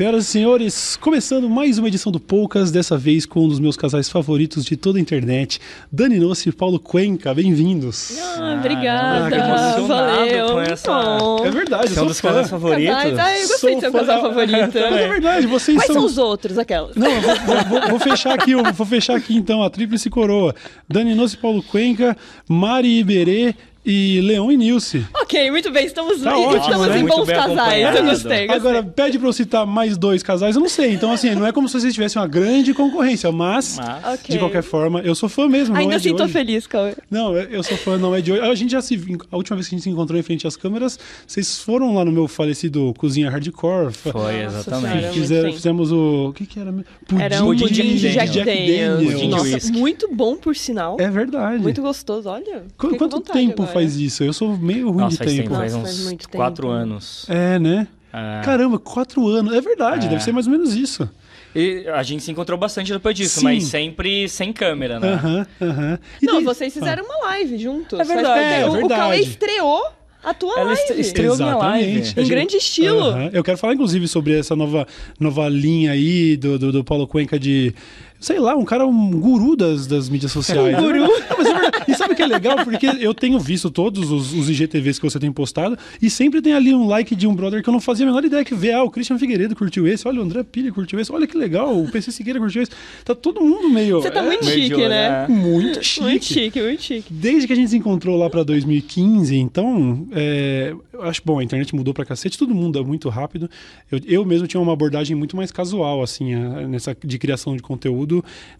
Senhoras e senhores, começando mais uma edição do Poucas, dessa vez com um dos meus casais favoritos de toda a internet, Dani Nossi e Paulo Cuenca. Bem-vindos. Ah, obrigada. Ah, Valeu. com essa-. É verdade, é um sou dos fã. casais favoritos? Casais. Ah, eu gostei Sou de ser o casal favorito. É verdade, vocês Quais são... são os outros, aquelas? Não, eu vou, vou- vou- fechar aqui, vou fechar aqui então a tríplice coroa. Dani Nossi, Paulo Cuenca, Mari Iberê e Leon e Nilce. Ok, muito bem. Estamos, Tá ótimo, estamos né? em bons casais. Eu gostei, gostei. Agora, pede pra eu citar mais dois casais, eu não sei. Então, assim, não é como se vocês tivessem uma grande concorrência, mas, Mas- Ok. de qualquer forma, eu sou fã mesmo. não Ainda é de assim tô hoje. feliz, Cauê. Não, eu sou fã, não é de hoje. A gente já se. A última vez que a gente se encontrou em frente às câmeras, vocês foram lá no meu falecido Cozinha Hardcore. Foi, Nossa exatamente. Senhora. Fizeram- muito fizemos o. O que, que era mesmo? Era um Pudim pudim de Jack, Jack Daniels. Pudim de Nossa, muito bom, por sinal. É verdade. Muito gostoso, olha. Qu- Quanto tempo agora. Faz isso? Eu sou meio ruim Nossa, de faz tempo. Nossa, faz uns muito tempo. quatro anos. É, né? É. Caramba, quatro anos. É verdade, É. deve ser mais ou menos isso. E a gente se encontrou bastante depois disso, Sim. mas sempre sem câmera, né? Aham, aham. E Não, daí- vocês fizeram uma live juntos. É verdade, é o, o verdade. Cauê estreou a tua Ela live. est- estreou minha live. Exatamente. Em grande estilo. Eu quero falar, inclusive, sobre essa nova, nova linha aí do, do, do Paulo Cuenca de. Sei lá, um cara, um guru das, das mídias sociais. Um guru. É. E sabe o que é legal? Porque eu tenho visto todos os, os IGTVs que você tem postado e sempre tem ali um like de um brother que eu não fazia a menor ideia que vê. Ah, o Christian Figueiredo curtiu esse, olha, o André Pilha curtiu esse, olha que legal, o PC Siqueira curtiu esse. Tá todo mundo meio. Você tá é, muito chique, né? né? muito chique. Muito chique, muito chique. Desde que a gente se encontrou lá pra 2015, então, é, eu acho bom, a internet mudou pra cacete, tudo muda muito rápido. Eu, eu mesmo tinha uma abordagem muito mais casual, assim, a- nessa de criação de conteúdo.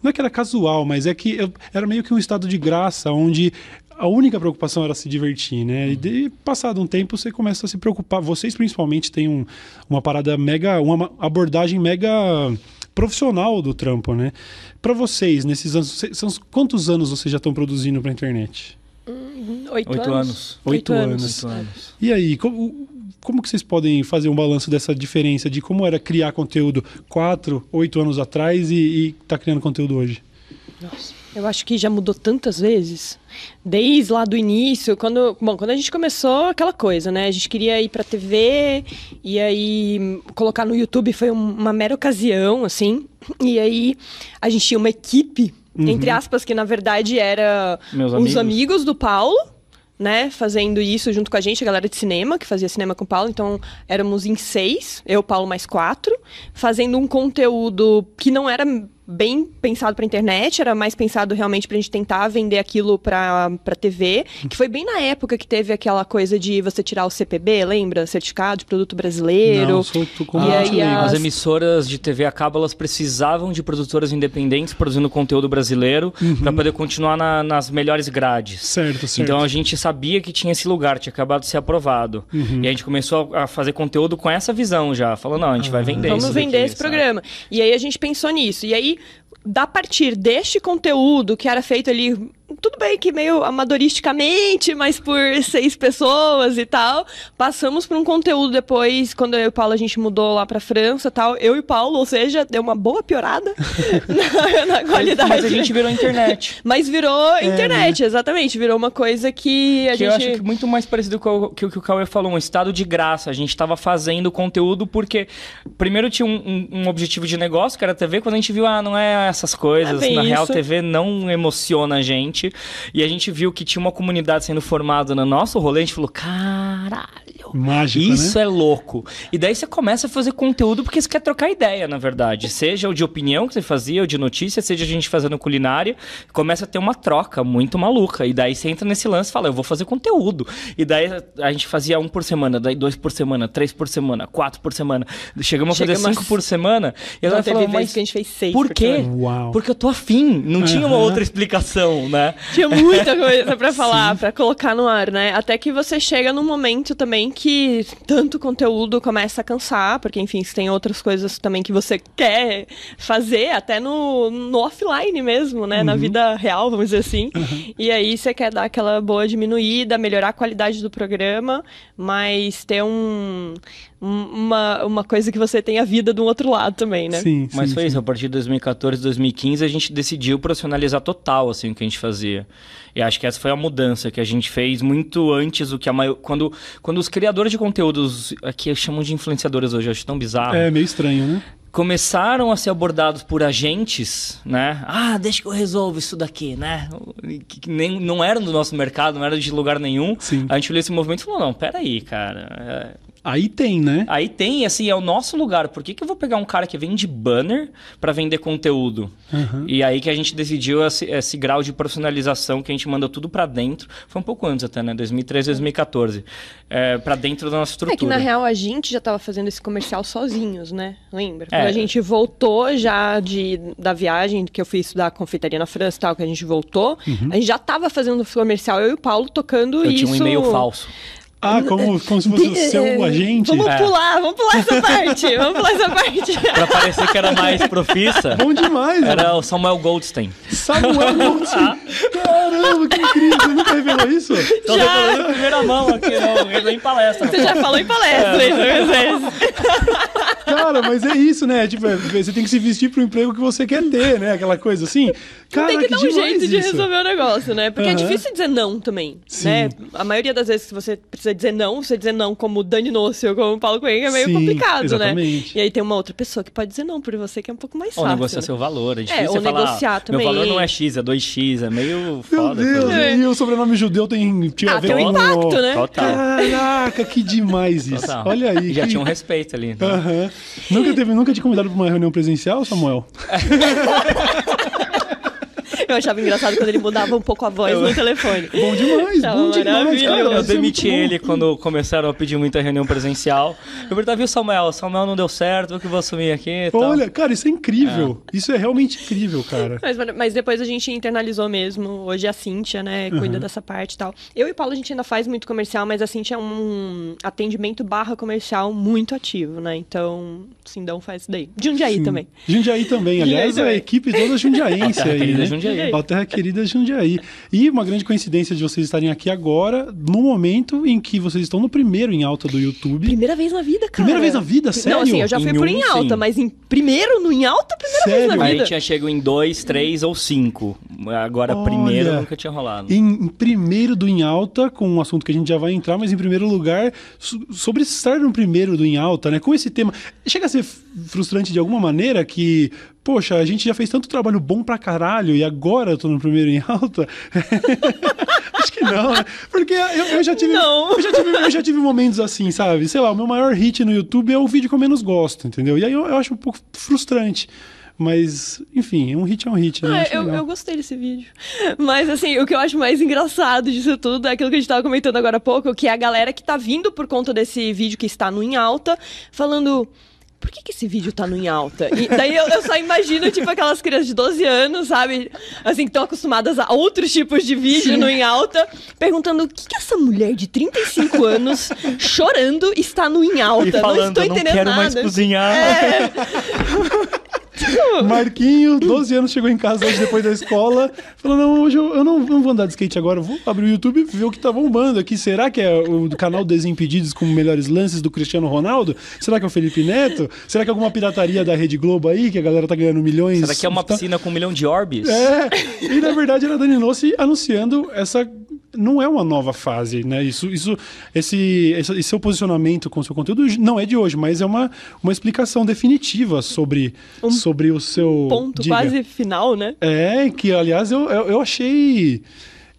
Não é que era casual, mas é que eu- era meio que um estado de graça, onde a única preocupação era se divertir, né? E de, passado um tempo você começa a se preocupar. Vocês principalmente têm um- uma parada mega, uma abordagem mega profissional do trampo, né? Pra vocês, nesses anos, cê- são, quantos anos vocês já estão produzindo pra internet? Oito, Oito anos. anos. Oito anos. Oito anos. E aí, como, como que vocês podem fazer um balanço dessa diferença de como era criar conteúdo quatro, oito anos atrás e, e tá criando conteúdo hoje? Nossa, eu acho que já mudou tantas vezes. Desde lá do início, quando, bom, quando a gente começou aquela coisa, né? A gente queria ir pra TV e aí colocar no YouTube foi um- uma mera ocasião, assim. E aí a gente tinha uma equipe, entre aspas, que na verdade era Meus os amigos. amigos do Paulo, né, fazendo isso junto com a gente, a galera de cinema, que fazia cinema com o Paulo. Então, éramos em seis, eu, Paulo, mais quatro, fazendo um conteúdo que não era bem pensado pra internet, era mais pensado realmente pra gente tentar vender aquilo pra, pra TV, que foi bem na época que teve aquela coisa de você tirar o CPB, lembra? Certificado de Produto Brasileiro. Não, sou E completamente a- As As- emissoras de TV a cabo elas precisavam de produtoras independentes produzindo conteúdo brasileiro para poder continuar na- nas melhores grades. Certo, certo. Então a gente sabia que tinha esse lugar, tinha acabado de ser aprovado. Uhum. E a gente começou a a fazer conteúdo com essa visão já. Falou, não, a gente vai vender Vamos isso vender daqui, esse sabe? programa. E aí a gente pensou nisso. E aí, da partir deste conteúdo que era feito ali, tudo bem que meio amadoristicamente, mas por seis pessoas e tal, passamos por um conteúdo depois, quando eu e o Paulo a gente mudou lá pra França e tal, eu e o Paulo, ou seja, deu uma boa piorada na, na qualidade. Mas a gente virou internet. Mas virou internet, exatamente. Virou uma coisa que a que gente. eu acho que muito mais parecido com o que o Cauê falou, um estado de graça. A gente estava fazendo conteúdo porque primeiro tinha um, um- um objetivo de negócio, que era a TV, quando a gente viu, ah, não é essas coisas, É na real isso. TV não emociona a gente. E a gente viu que tinha uma comunidade sendo formada no nosso rolê, a gente falou, caralho. Mágico, Isso né? é louco. E daí você começa a fazer conteúdo porque você quer trocar ideia, na verdade. Seja o de opinião que você fazia, ou de notícia, seja a gente fazendo culinária, começa a ter uma troca muito maluca. E daí você entra nesse lance e fala, eu vou fazer conteúdo. E daí a gente fazia um por semana, daí dois por semana, três por semana, quatro por semana. Chegamos a fazer Chegamos cinco a- por semana. E ela falou, mas que a gente fez seis por quê? Uau. Porque eu tô afim. Não tinha uma outra explicação, né? Tinha muita coisa pra falar, pra colocar no ar, né? Até que você chega num momento também que tanto conteúdo começa a cansar, porque, enfim, você tem outras coisas também que você quer fazer, até no, no offline mesmo, né? Na vida real, vamos dizer assim. E aí você quer dar aquela boa diminuída, melhorar a qualidade do programa, mas ter um- uma, uma coisa que você tem a vida do outro lado também, né? Sim, Mas sim, foi sim. isso, a partir de 2014, 2015, a gente decidiu profissionalizar total, assim, o que a gente fazia. E acho que essa foi a mudança que a gente fez muito antes do que a maior... Quando, quando os criadores de conteúdos, aqui chamam de influenciadores hoje, eu acho tão bizarro, É meio estranho, né? começaram a ser abordados por agentes, né? Ah, deixa que eu resolvo isso daqui, né? Que nem, não eram do nosso mercado, não era de lugar nenhum. Sim. A gente olhou esse movimento e falou, não, peraí, cara... Aí tem, né? Aí tem, assim, é o nosso lugar. Por que, que eu vou pegar um cara que vende banner para vender conteúdo? Uhum. E aí que a gente decidiu esse, esse grau de profissionalização que a gente mandou tudo para dentro. Foi um pouco antes até, né? 2013, 2014. É, para dentro da nossa estrutura. É que na real a gente já tava fazendo esse comercial sozinhos, né? Lembra? Quando É. a gente voltou já de, da viagem que eu fui estudar confeitaria na França e tal, que a gente voltou, a gente já tava fazendo comercial, eu e o Paulo tocando Eu isso. tinha um e-mail falso. Ah, como, como se fosse o seu É, agente. Vamos É. pular, vamos pular essa parte. vamos pular essa parte. Pra parecer que era mais profissa, Bom demais, era era... o Samuel Goldstein. Samuel Monte. Caramba, que incrível. Você nunca revelou isso? Então, Já. em primeira mão aqui, não, em palestra. Você já falou em palestra isso muitas vezes. Cara, mas é isso, né? Tipo, é, você tem que se vestir pro emprego que você quer ter, né? Aquela coisa assim. Cara, tem que, dar um jeito de isso. resolver o negócio, né? Porque é Aham. difícil dizer não também, Sim. né? A maioria das vezes que você precisa dizer não, você dizer não como Dani Nossi ou como Paulo Coelho é meio Sim, complicado, exatamente. né? E aí tem uma outra pessoa que pode dizer não por você, que é um pouco mais Ou fácil. negociar né? seu valor. É difícil ou você falar, negociar "Ah, também." Meu valor não é X, é 2X. É meio Meu foda. Deus, fazer. É. e o sobrenome judeu tem, tinha Ah, a ver tem um com o- impacto, né? Total. Caraca, que demais isso. Total. Olha aí. Já que... tinha um respeito ali. né? Aham. Nunca, teve, nunca te convidado pra uma reunião presencial, Samuel? Eu achava engraçado quando ele mudava um pouco a voz no telefone. Bom demais, Tava bom demais. Cara. Eu é demiti ele quando começaram a pedir muita reunião presencial. Eu perguntava, viu, Samuel? Samuel não deu certo, eu que vou assumir aqui e tal. Olha, cara, isso é incrível. Isso é realmente incrível, cara. Mas, mas depois a gente internalizou mesmo. Hoje a Cíntia, né, cuida dessa parte e tal. Eu e o Paulo, a gente ainda faz muito comercial, mas a Cíntia é um atendimento barra comercial muito ativo, né? Então, Sindão faz isso daí. Jundiaí também. Jundiaí também, aliás, Jundiaí a também. equipe toda jundiaense aí, né? Jundiaí. Ó, Terra querida Jundiaí. E uma grande coincidência de vocês estarem aqui agora, no momento em que vocês estão no primeiro em alta do YouTube. Primeira vez na vida, cara. Primeira vez na vida? Não, Sério? assim, eu já fui Em por um, em alta, sim. mas em primeiro no em alta, primeira Sério? vez na A vida. gente tinha chegado em dois, três ou cinco. Agora, Olha. primeiro nunca tinha rolado. Em, em primeiro do Em Alta, com um assunto que a gente já vai entrar, mas em primeiro lugar, so- sobre estar no primeiro do Em Alta, né? Com esse tema. Chega a ser frustrante de alguma maneira que, poxa, a gente já fez tanto trabalho bom pra caralho e agora eu tô no primeiro em alta? Acho que não, né? Porque eu, eu já tive. Não. Eu já, tive, eu já tive momentos assim, sabe? Sei lá, o meu maior hit no YouTube é o vídeo que eu menos gosto, entendeu? E aí eu, eu acho um pouco frustrante. Mas, enfim, um hit é um hit, né? Ah, eu, eu gostei desse vídeo. Mas, assim, o que eu acho mais engraçado disso tudo é aquilo que a gente tava comentando agora há pouco, que é a galera que tá vindo por conta desse vídeo que está no em alta, falando. Por que, que esse vídeo tá no em alta? E daí eu, eu só imagino, tipo, aquelas crianças de 12 anos, sabe? Assim, que estão acostumadas a outros tipos de vídeo no em alta, perguntando o que, que essa mulher de 35 anos chorando está no em alta. E falando, não estou eu não entendendo quero nada. mais cozinhar. É, Marquinho, 12 anos, chegou em casa hoje depois da escola. Falou: Não, hoje eu, eu não, não vou andar de skate agora, eu vou abrir o YouTube e ver o que tá bombando aqui. Será que é o canal Desimpedidos com melhores lances do Cristiano Ronaldo? Será que é o Felipe Neto? Será que é alguma pirataria da Rede Globo aí, que a galera tá ganhando milhões? Será que é uma Tá- piscina com um milhão de orbes? É, e na verdade era a Dani Nossi anunciando essa. Não é uma nova fase, né? Isso, isso, esse, esse, esse seu posicionamento com o seu conteúdo não é de hoje, mas é uma, uma explicação definitiva sobre, sobre o seu. ponto Diga. quase final, né? É, que aliás eu, eu, eu achei.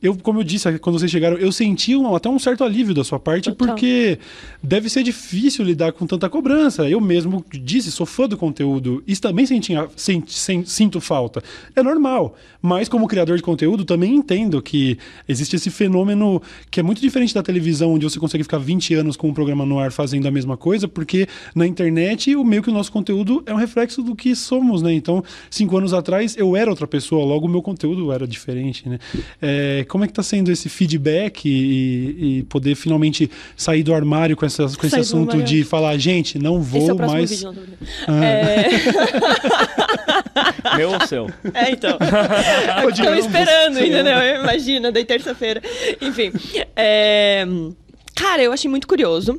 Eu, como eu disse quando vocês chegaram, eu senti um- até um certo alívio da sua parte, Total. porque deve ser difícil lidar com tanta cobrança. Eu mesmo disse, sou fã do conteúdo e também senti, sen- sen- sinto falta. É normal, mas como criador de conteúdo também entendo que existe esse fenômeno que é muito diferente da televisão, onde você consegue ficar 20 anos com um programa no ar fazendo a mesma coisa, porque na internet o meio que o nosso conteúdo é um reflexo do que somos, né? Então, cinco anos atrás eu era outra pessoa, logo o meu conteúdo era diferente, né? É, como é que tá sendo esse feedback e, e poder finalmente sair do armário com, essas, com esse assunto de falar, gente, não vou Esse é o próximo mais. vídeo, não tô brincando. É... Meu ou seu? É, então. ambos. esperando, entendeu? Imagina, daí terça-feira. Enfim. é, Cara, eu achei muito curioso.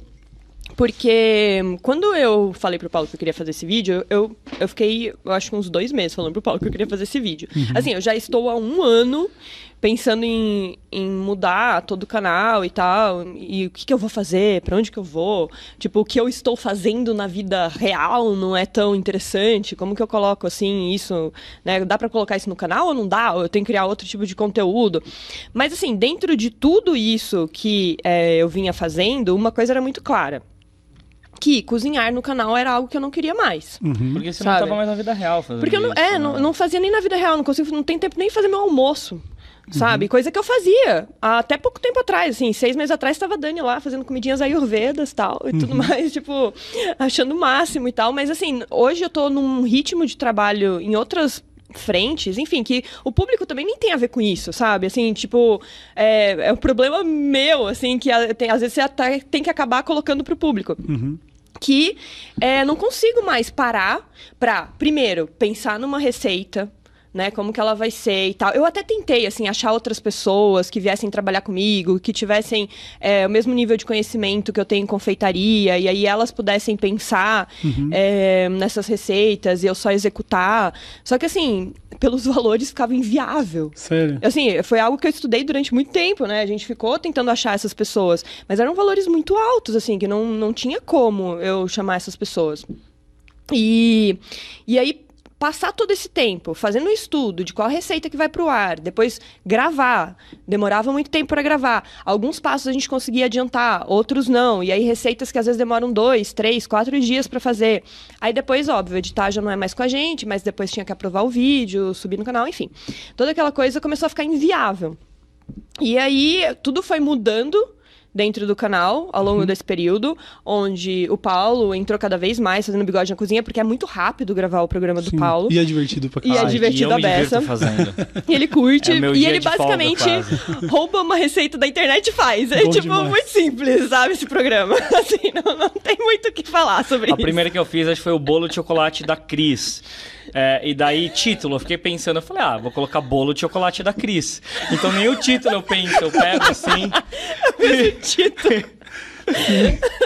Porque quando eu falei pro Paulo que eu queria fazer esse vídeo, eu, eu fiquei, eu acho que uns dois meses falando pro Paulo que eu queria fazer esse vídeo. Assim, eu já estou há um ano pensando em, em mudar todo o canal e tal, e o que, que eu vou fazer, pra onde que eu vou, tipo, o que eu estou fazendo na vida real não é tão interessante, como que eu coloco, assim, isso, né, dá pra colocar isso no canal ou não dá, ou eu tenho que criar outro tipo de conteúdo, mas assim, dentro de tudo isso que é, eu vinha fazendo, uma coisa era muito clara, que cozinhar no canal era algo que eu não queria mais. Porque você Sabe? não tava mais na vida real fazendo Porque eu não, isso, é, né? não, não fazia nem na vida real, não consigo, não tem tempo nem de fazer meu almoço. Sabe? Coisa que eu fazia até pouco tempo atrás, assim, seis meses atrás estava Dani lá fazendo comidinhas ayurvedas tal, e tudo mais, tipo, achando o máximo e tal. Mas assim, hoje eu tô num ritmo de trabalho em outras frentes, enfim, que o público também nem tem a ver com isso, sabe? Assim, tipo, é, é um problema meu, assim, que a- tem- às vezes você até tem que acabar colocando pro público que é, não consigo mais parar pra, primeiro, pensar numa receita, né? Como que ela vai ser e tal. Eu até tentei, assim, achar outras pessoas que viessem trabalhar comigo, que tivessem é, o mesmo nível de conhecimento que eu tenho em confeitaria, e aí elas pudessem pensar é, nessas receitas e eu só executar. Só que, assim, pelos valores ficava inviável. Sério. Assim, foi algo que eu estudei durante muito tempo, né? A gente ficou tentando achar essas pessoas, mas eram valores muito altos, assim, que não, não tinha como eu chamar essas pessoas. E, e aí, passar todo esse tempo fazendo um estudo de qual receita que vai pro ar, depois gravar, demorava muito tempo para gravar. Alguns passos a gente conseguia adiantar, outros não. E aí, receitas que às vezes demoram dois, três, quatro dias para fazer. Aí depois, óbvio, editar já não é mais com a gente, mas depois tinha que aprovar o vídeo, subir no canal, enfim. Toda aquela coisa começou a ficar inviável. E aí, tudo foi mudando dentro do canal ao longo desse período, onde o Paulo entrou cada vez mais fazendo bigode na cozinha, porque é muito rápido gravar o programa do Sim. Paulo. E é divertido pra E é caralho. divertido eu a me divirto beça. fazendo. E ele curte. É e ele de folga, basicamente quase. rouba uma receita da internet e faz. É Bom tipo demais. muito simples, sabe? Esse programa. Assim, não, não tem muito o que falar sobre A isso. primeira que eu fiz acho que foi o bolo de chocolate da Cris. É, e daí, título, eu fiquei pensando, eu falei, ah, vou colocar bolo de chocolate da Cris. Então nem o título eu penso, eu pego assim. Título.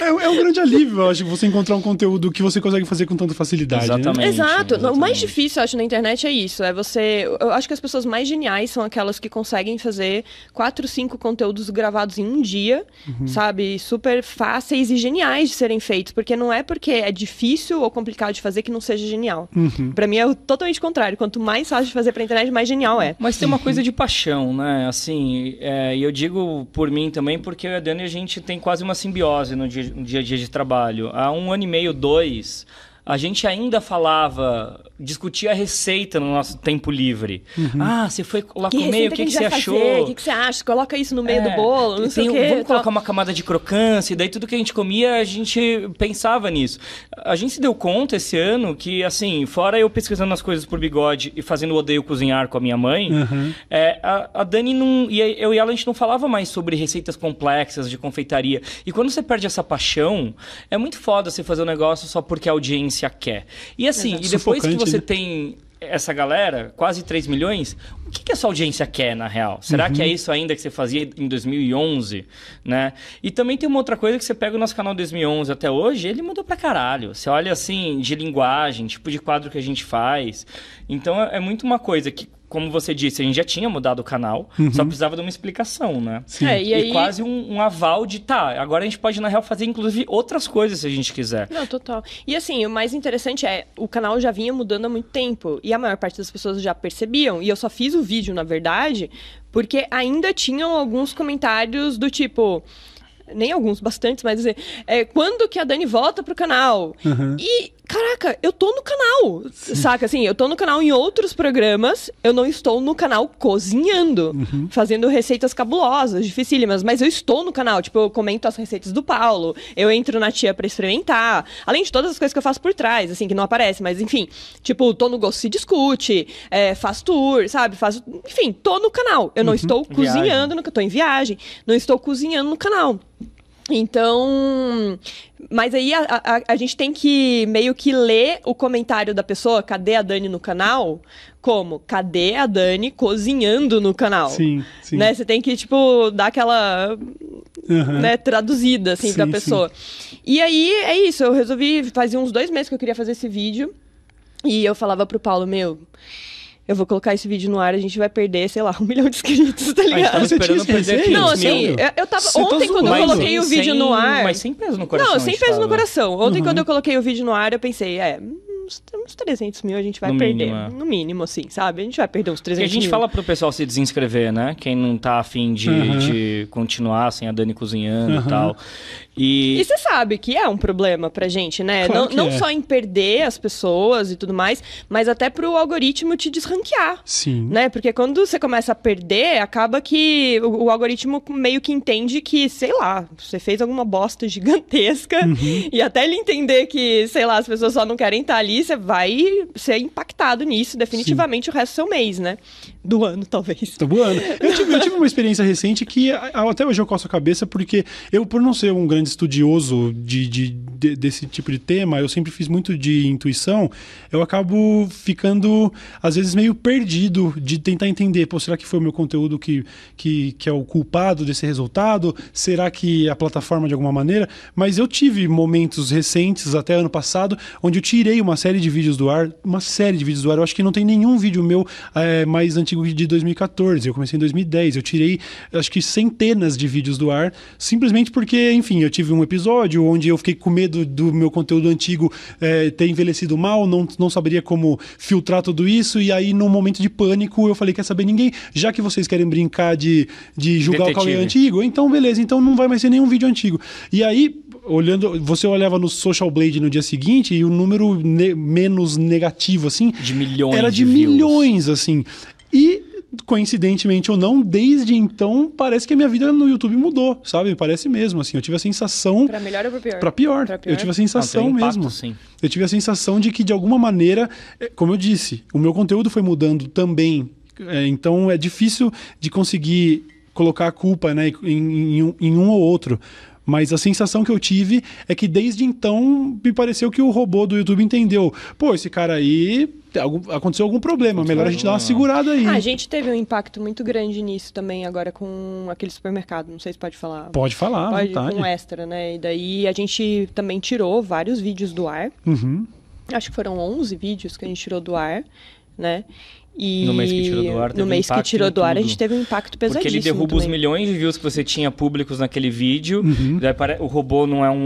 É, é um grande alívio, eu acho, você encontrar um conteúdo que você consegue fazer com tanta facilidade. Né? Exatamente. Exato. O mais exatamente. difícil, eu acho, na internet é isso. É você. Eu acho que as pessoas mais geniais são aquelas que conseguem fazer quatro, cinco conteúdos gravados em um dia, Uhum. sabe? Super fáceis e geniais de serem feitos. Porque não é porque é difícil ou complicado de fazer que não seja genial. Uhum. Pra mim é o totalmente contrário. Quanto mais fácil de fazer pra internet, mais genial é. Mas tem uma coisa de paixão, né? Assim, é, e eu digo por mim também, porque eu e a Dani, a gente tem quase uma simbiose no dia, no dia a dia de trabalho. Há um ano e meio, dois, a gente ainda falava, discutia a receita no nosso tempo livre. Ah, você foi lá comer, o que, que gente você achou? O que, que você acha? Coloca isso no meio É, do bolo, não sei o quê. Vamos tal. colocar uma camada de crocância, e daí tudo que a gente comia, a gente pensava nisso. A gente se deu conta esse ano que, assim, fora eu pesquisando as coisas por bigode e fazendo o odeio cozinhar com a minha mãe, Uhum. é, a, a Dani não. E eu e ela, a gente não falava mais sobre receitas complexas de confeitaria. E quando você perde essa paixão, é muito foda você fazer um negócio só porque a audiência quer. E assim, e depois que você né? tem essa galera, quase 3 milhões, o que, que essa audiência quer, na real? Será que é isso ainda que você fazia em 2011, né? E também tem uma outra coisa que você pega o nosso canal 2011 até hoje, ele mudou pra caralho. Você olha assim, de linguagem, tipo de quadro que a gente faz. Então é, é muito uma coisa que, como você disse, a gente já tinha mudado o canal, só precisava de uma explicação, né? Sim. É, e aí... quase um, um aval de, tá, agora a gente pode, na real, fazer inclusive outras coisas se a gente quiser. Não, total. E assim, o mais interessante é, o canal já vinha mudando há muito tempo. E a maior parte das pessoas já percebiam. E eu só fiz o vídeo, na verdade, porque ainda tinham alguns comentários do tipo. Nem alguns, bastantes, mas dizer, é, quando que a Dani volta pro canal? E, caraca, eu tô no canal, saca? Assim, eu tô no canal em outros programas, eu não estou no canal cozinhando, fazendo receitas cabulosas, dificílimas, mas eu estou no canal, tipo, eu comento as receitas do Paulo, eu entro na tia pra experimentar, além de todas as coisas que eu faço por trás, assim, que não aparece, mas enfim, tipo, tô no Gosto Se Discute, é, faço tour, sabe? Faço, enfim, tô no canal, eu não estou Viagem. cozinhando, no, tô em viagem, não estou cozinhando no canal. Então, mas aí a, a, a gente tem que meio que ler o comentário da pessoa, cadê a Dani no canal? Como? Cadê a Dani cozinhando no canal? Sim, sim. Né? Você tem que, tipo, dar aquela Aham. né, traduzida, assim, Sim, pra pessoa. E aí, é isso, eu resolvi, fazia uns dois meses que eu queria fazer esse vídeo, e eu falava pro Paulo, meu, eu vou colocar esse vídeo no ar, a gente vai perder, sei lá, um milhão de inscritos, tá A gente ligado? tava perder esse 500 Não, assim, eu, eu tava. Você tá ontem, quando eu coloquei o vídeo sem- no ar. Mas sem peso no coração. Não, sem peso no coração. Ontem, Uhum. quando eu coloquei o vídeo no ar, eu pensei, é, uns, uns 300 mil a gente vai No perder. mínimo, é. No mínimo, assim, sabe? A gente vai perder uns Porque 300 a gente mil. fala pro pessoal se desinscrever, né? Quem não tá afim de, Aham. de continuar sem a Dani cozinhando Aham. e tal. E, E você sabe que é um problema pra gente, né? Claro não não é. só em perder as pessoas e tudo mais, mas até pro algoritmo te desranquear. Sim. Né? Porque quando você começa a perder, acaba que o, o algoritmo meio que entende que, sei lá, você fez alguma bosta gigantesca Uhum. e até ele entender que, sei lá, as pessoas só não querem estar ali, você vai ser impactado nisso definitivamente o resto do seu mês, né? Do ano, talvez. Tô voando. Eu tive, eu tive uma experiência recente que até hoje eu coço a cabeça, porque eu, por não ser um grande estudioso de, de- de- desse tipo de tema, eu sempre fiz muito de intuição, eu acabo ficando, às vezes, meio perdido de tentar entender, pô, será que foi o meu conteúdo que, que, que é o culpado desse resultado? Será que a plataforma de alguma maneira? Mas eu tive momentos recentes, até ano passado, onde eu tirei uma série de vídeos do ar, uma série de vídeos do ar. Eu acho que não tem nenhum vídeo meu eh, mais antigo de 2014. Eu comecei em 2010. Eu tirei, acho que centenas de vídeos do ar, simplesmente porque, enfim, eu tive um episódio onde eu fiquei com medo do meu conteúdo antigo eh, ter envelhecido mal, não, não saberia como filtrar tudo isso. E aí, num momento de pânico, eu falei: quer saber ninguém? Já que vocês querem brincar de, de julgar o Cauê Detetive. antigo, então beleza, então não vai mais ser nenhum vídeo antigo. E aí, olhando, você olhava no Social Blade no dia seguinte e o número ne- menos negativo, assim, De milhões era de, de views. milhões, assim. E, coincidentemente ou não, desde então, parece que a minha vida no YouTube mudou, sabe? Parece mesmo, assim. Eu tive a sensação. Pra melhor ou pra pior? Pra pior. Pra pior? Eu tive a sensação um impacto, mesmo. sim. Eu tive a sensação de que, de alguma maneira, é, como eu disse, o meu conteúdo foi mudando também. É, então é difícil de conseguir colocar a culpa né, em, em em um ou outro. Mas a sensação que eu tive é que desde então me pareceu que o robô do YouTube entendeu. Pô, esse cara aí aconteceu algum problema. Melhor a gente dar uma segurada aí. Ah, a gente teve um impacto muito grande nisso também agora com aquele supermercado. Não sei se pode falar. Pode falar, Pode, vontade. com extra, né? E daí a gente também tirou vários vídeos do ar. Uhum. Acho que foram 11 vídeos que a gente tirou do ar, né? E No mês que tirou do ar, teve no um mês que impacto tirou do ar, a gente teve um impacto pesadíssimo. Porque ele derruba os também. milhões de views que você tinha públicos naquele vídeo. Uhum. Daí pare- o robô não é um,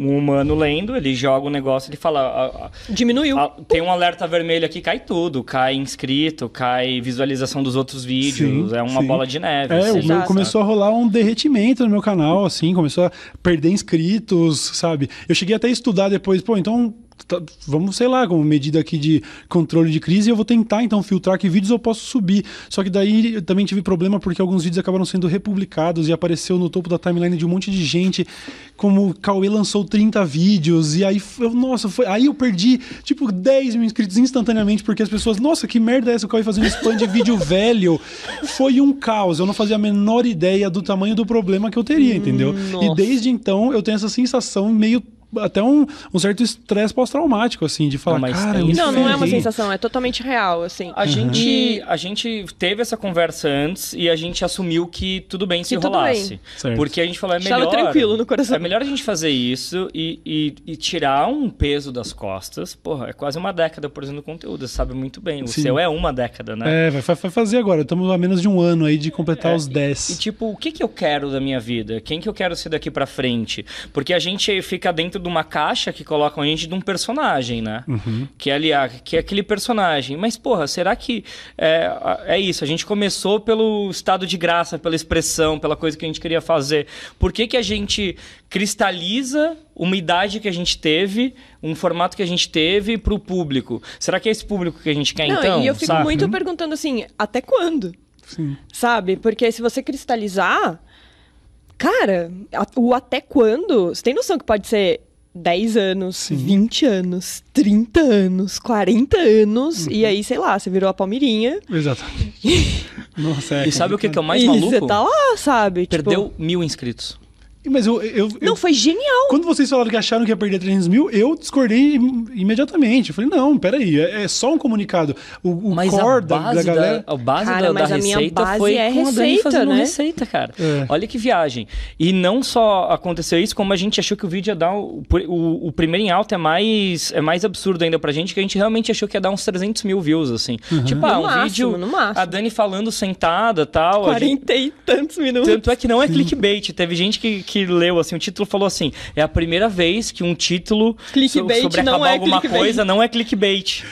um humano lendo, ele joga o negócio, ele fala. "Ah, ah, Diminuiu. ah, tem um alerta vermelho aqui, cai tudo. Cai inscrito, cai visualização dos outros vídeos. Sim, é uma sim. bola de neve. É, assim, o meu Exato. começou a rolar um derretimento no meu canal, assim, começou a perder inscritos, sabe? Eu cheguei até a estudar depois, pô, então vamos, sei lá, como medida aqui de controle de crise, eu vou tentar então filtrar que vídeos eu posso subir. Só que daí eu também tive problema porque alguns vídeos acabaram sendo republicados e apareceu no topo da timeline de um monte de gente, como o Cauê lançou 30 vídeos, e aí, eu, nossa, foi, aí eu perdi tipo 10 mil inscritos instantaneamente, porque as pessoas, nossa, que merda é essa, o Cauê fazendo spam de vídeo velho. Foi um caos, eu não fazia a menor ideia do tamanho do problema que eu teria, entendeu? E nossa. desde então eu tenho essa sensação meio até um, um certo estresse pós-traumático, assim, de falar, Não, mas cara, tem eu isso Não, não é uma ferrei." sensação, é totalmente real, assim. A gente, E- a gente teve essa conversa antes e a gente assumiu que tudo bem se Que rolasse. bem. Porque a gente falou, é Estava melhor. tranquilo no coração. É melhor a gente fazer isso e, e- e tirar um peso das costas. Porra, é quase uma década produzindo conteúdo, você sabe muito bem. O Sim. seu é uma década, né? É, vai, vai fazer agora. Estamos a menos de um ano aí de completar É, os 10. E tipo, o que, que eu quero da minha vida? Quem que eu quero ser daqui pra frente? Porque a gente fica dentro de uma caixa que colocam a gente de um personagem, né? Uhum. Que, é ali, ah, que é aquele personagem. Mas, porra, será que é, é isso? A gente começou pelo estado de graça, pela expressão, pela coisa que a gente queria fazer. Por que, que a gente cristaliza uma idade que a gente teve, um formato que a gente teve pro público? Será que é esse público que a gente quer Não, então? e eu fico saca? muito perguntando assim, até quando? Sim. Sabe? Porque se você cristalizar, cara, o até quando, você tem noção que pode ser 10 anos, 20 anos, 30 anos, 40 anos, Uhum. e aí, sei lá, você virou a Palmirinha. Exatamente. Nossa, é E sabe o que, que é o mais e maluco? você tá lá, sabe? Tipo, Perdeu mil inscritos. Mas eu, eu, eu- Não, foi genial. Quando vocês falaram que acharam que ia perder 300 mil, eu discordei im- imediatamente. Eu falei, não, peraí, é, é só um comunicado. O, o Mas core a da, base da galera... a base Cara, da, mas da a minha receita base foi é com a Dani receita, fazendo né? receita, cara. É. Olha que viagem. E não só aconteceu isso, como a gente achou que o vídeo ia dar... O, o, o primeiro em alta é mais, é mais absurdo ainda pra gente, que a gente realmente achou que ia dar uns 300 mil views, assim. Tipo, ah, No um máximo, vídeo... no máximo. A Dani falando sentada tal. a gente- 40 e tantos minutos. Tanto é que não é clickbait. Teve gente que, que leu assim, o título falou assim: é a primeira vez que um título Clickbait sobre não acabar é alguma clickbait. coisa não é clickbait.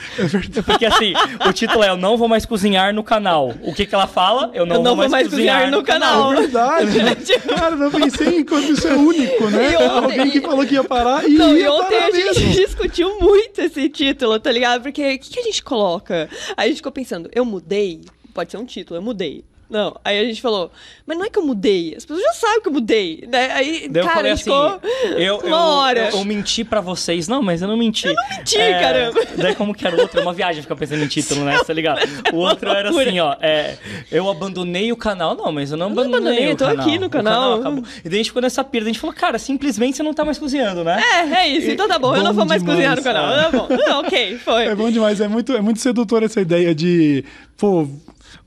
Porque assim, o título é Eu não vou mais cozinhar no canal. O que, que ela fala? Eu não, Eu não vou mais cozinhar no canal. É verdade. Cara, eu pensei em quando isso é único, né? E ontem- Alguém que falou que ia parar e Não, e ia ontem parar a gente mesmo. discutiu muito esse título, tá ligado? Porque o que, que a gente coloca? Aí a gente ficou pensando, eu mudei? Pode ser um título, eu mudei. Não, aí a gente falou, mas não é que eu mudei, as pessoas já sabem que eu mudei, né? Aí, Daí eu cara, falei a gente assim, eu, uma eu, hora. eu, eu menti pra vocês. Não, mas eu não menti. Eu não menti, caramba. Daí como que era o outro? É uma viagem ficar pensando em título, né? Tá ligado? O outro era assim, ó. é, eu abandonei o canal. Não, mas eu não não abandonei, abandonei, o eu tô canal. aqui no O canal. acabou. E daí a gente ficou nessa perda. A gente falou, cara, simplesmente você não tá mais cozinhando, né? É, é isso, então tá bom, eu não vou mais demais, cozinhar no canal, é. tá bom. Não, ok, foi. É bom demais, é muito, é muito sedutor essa ideia de, pô...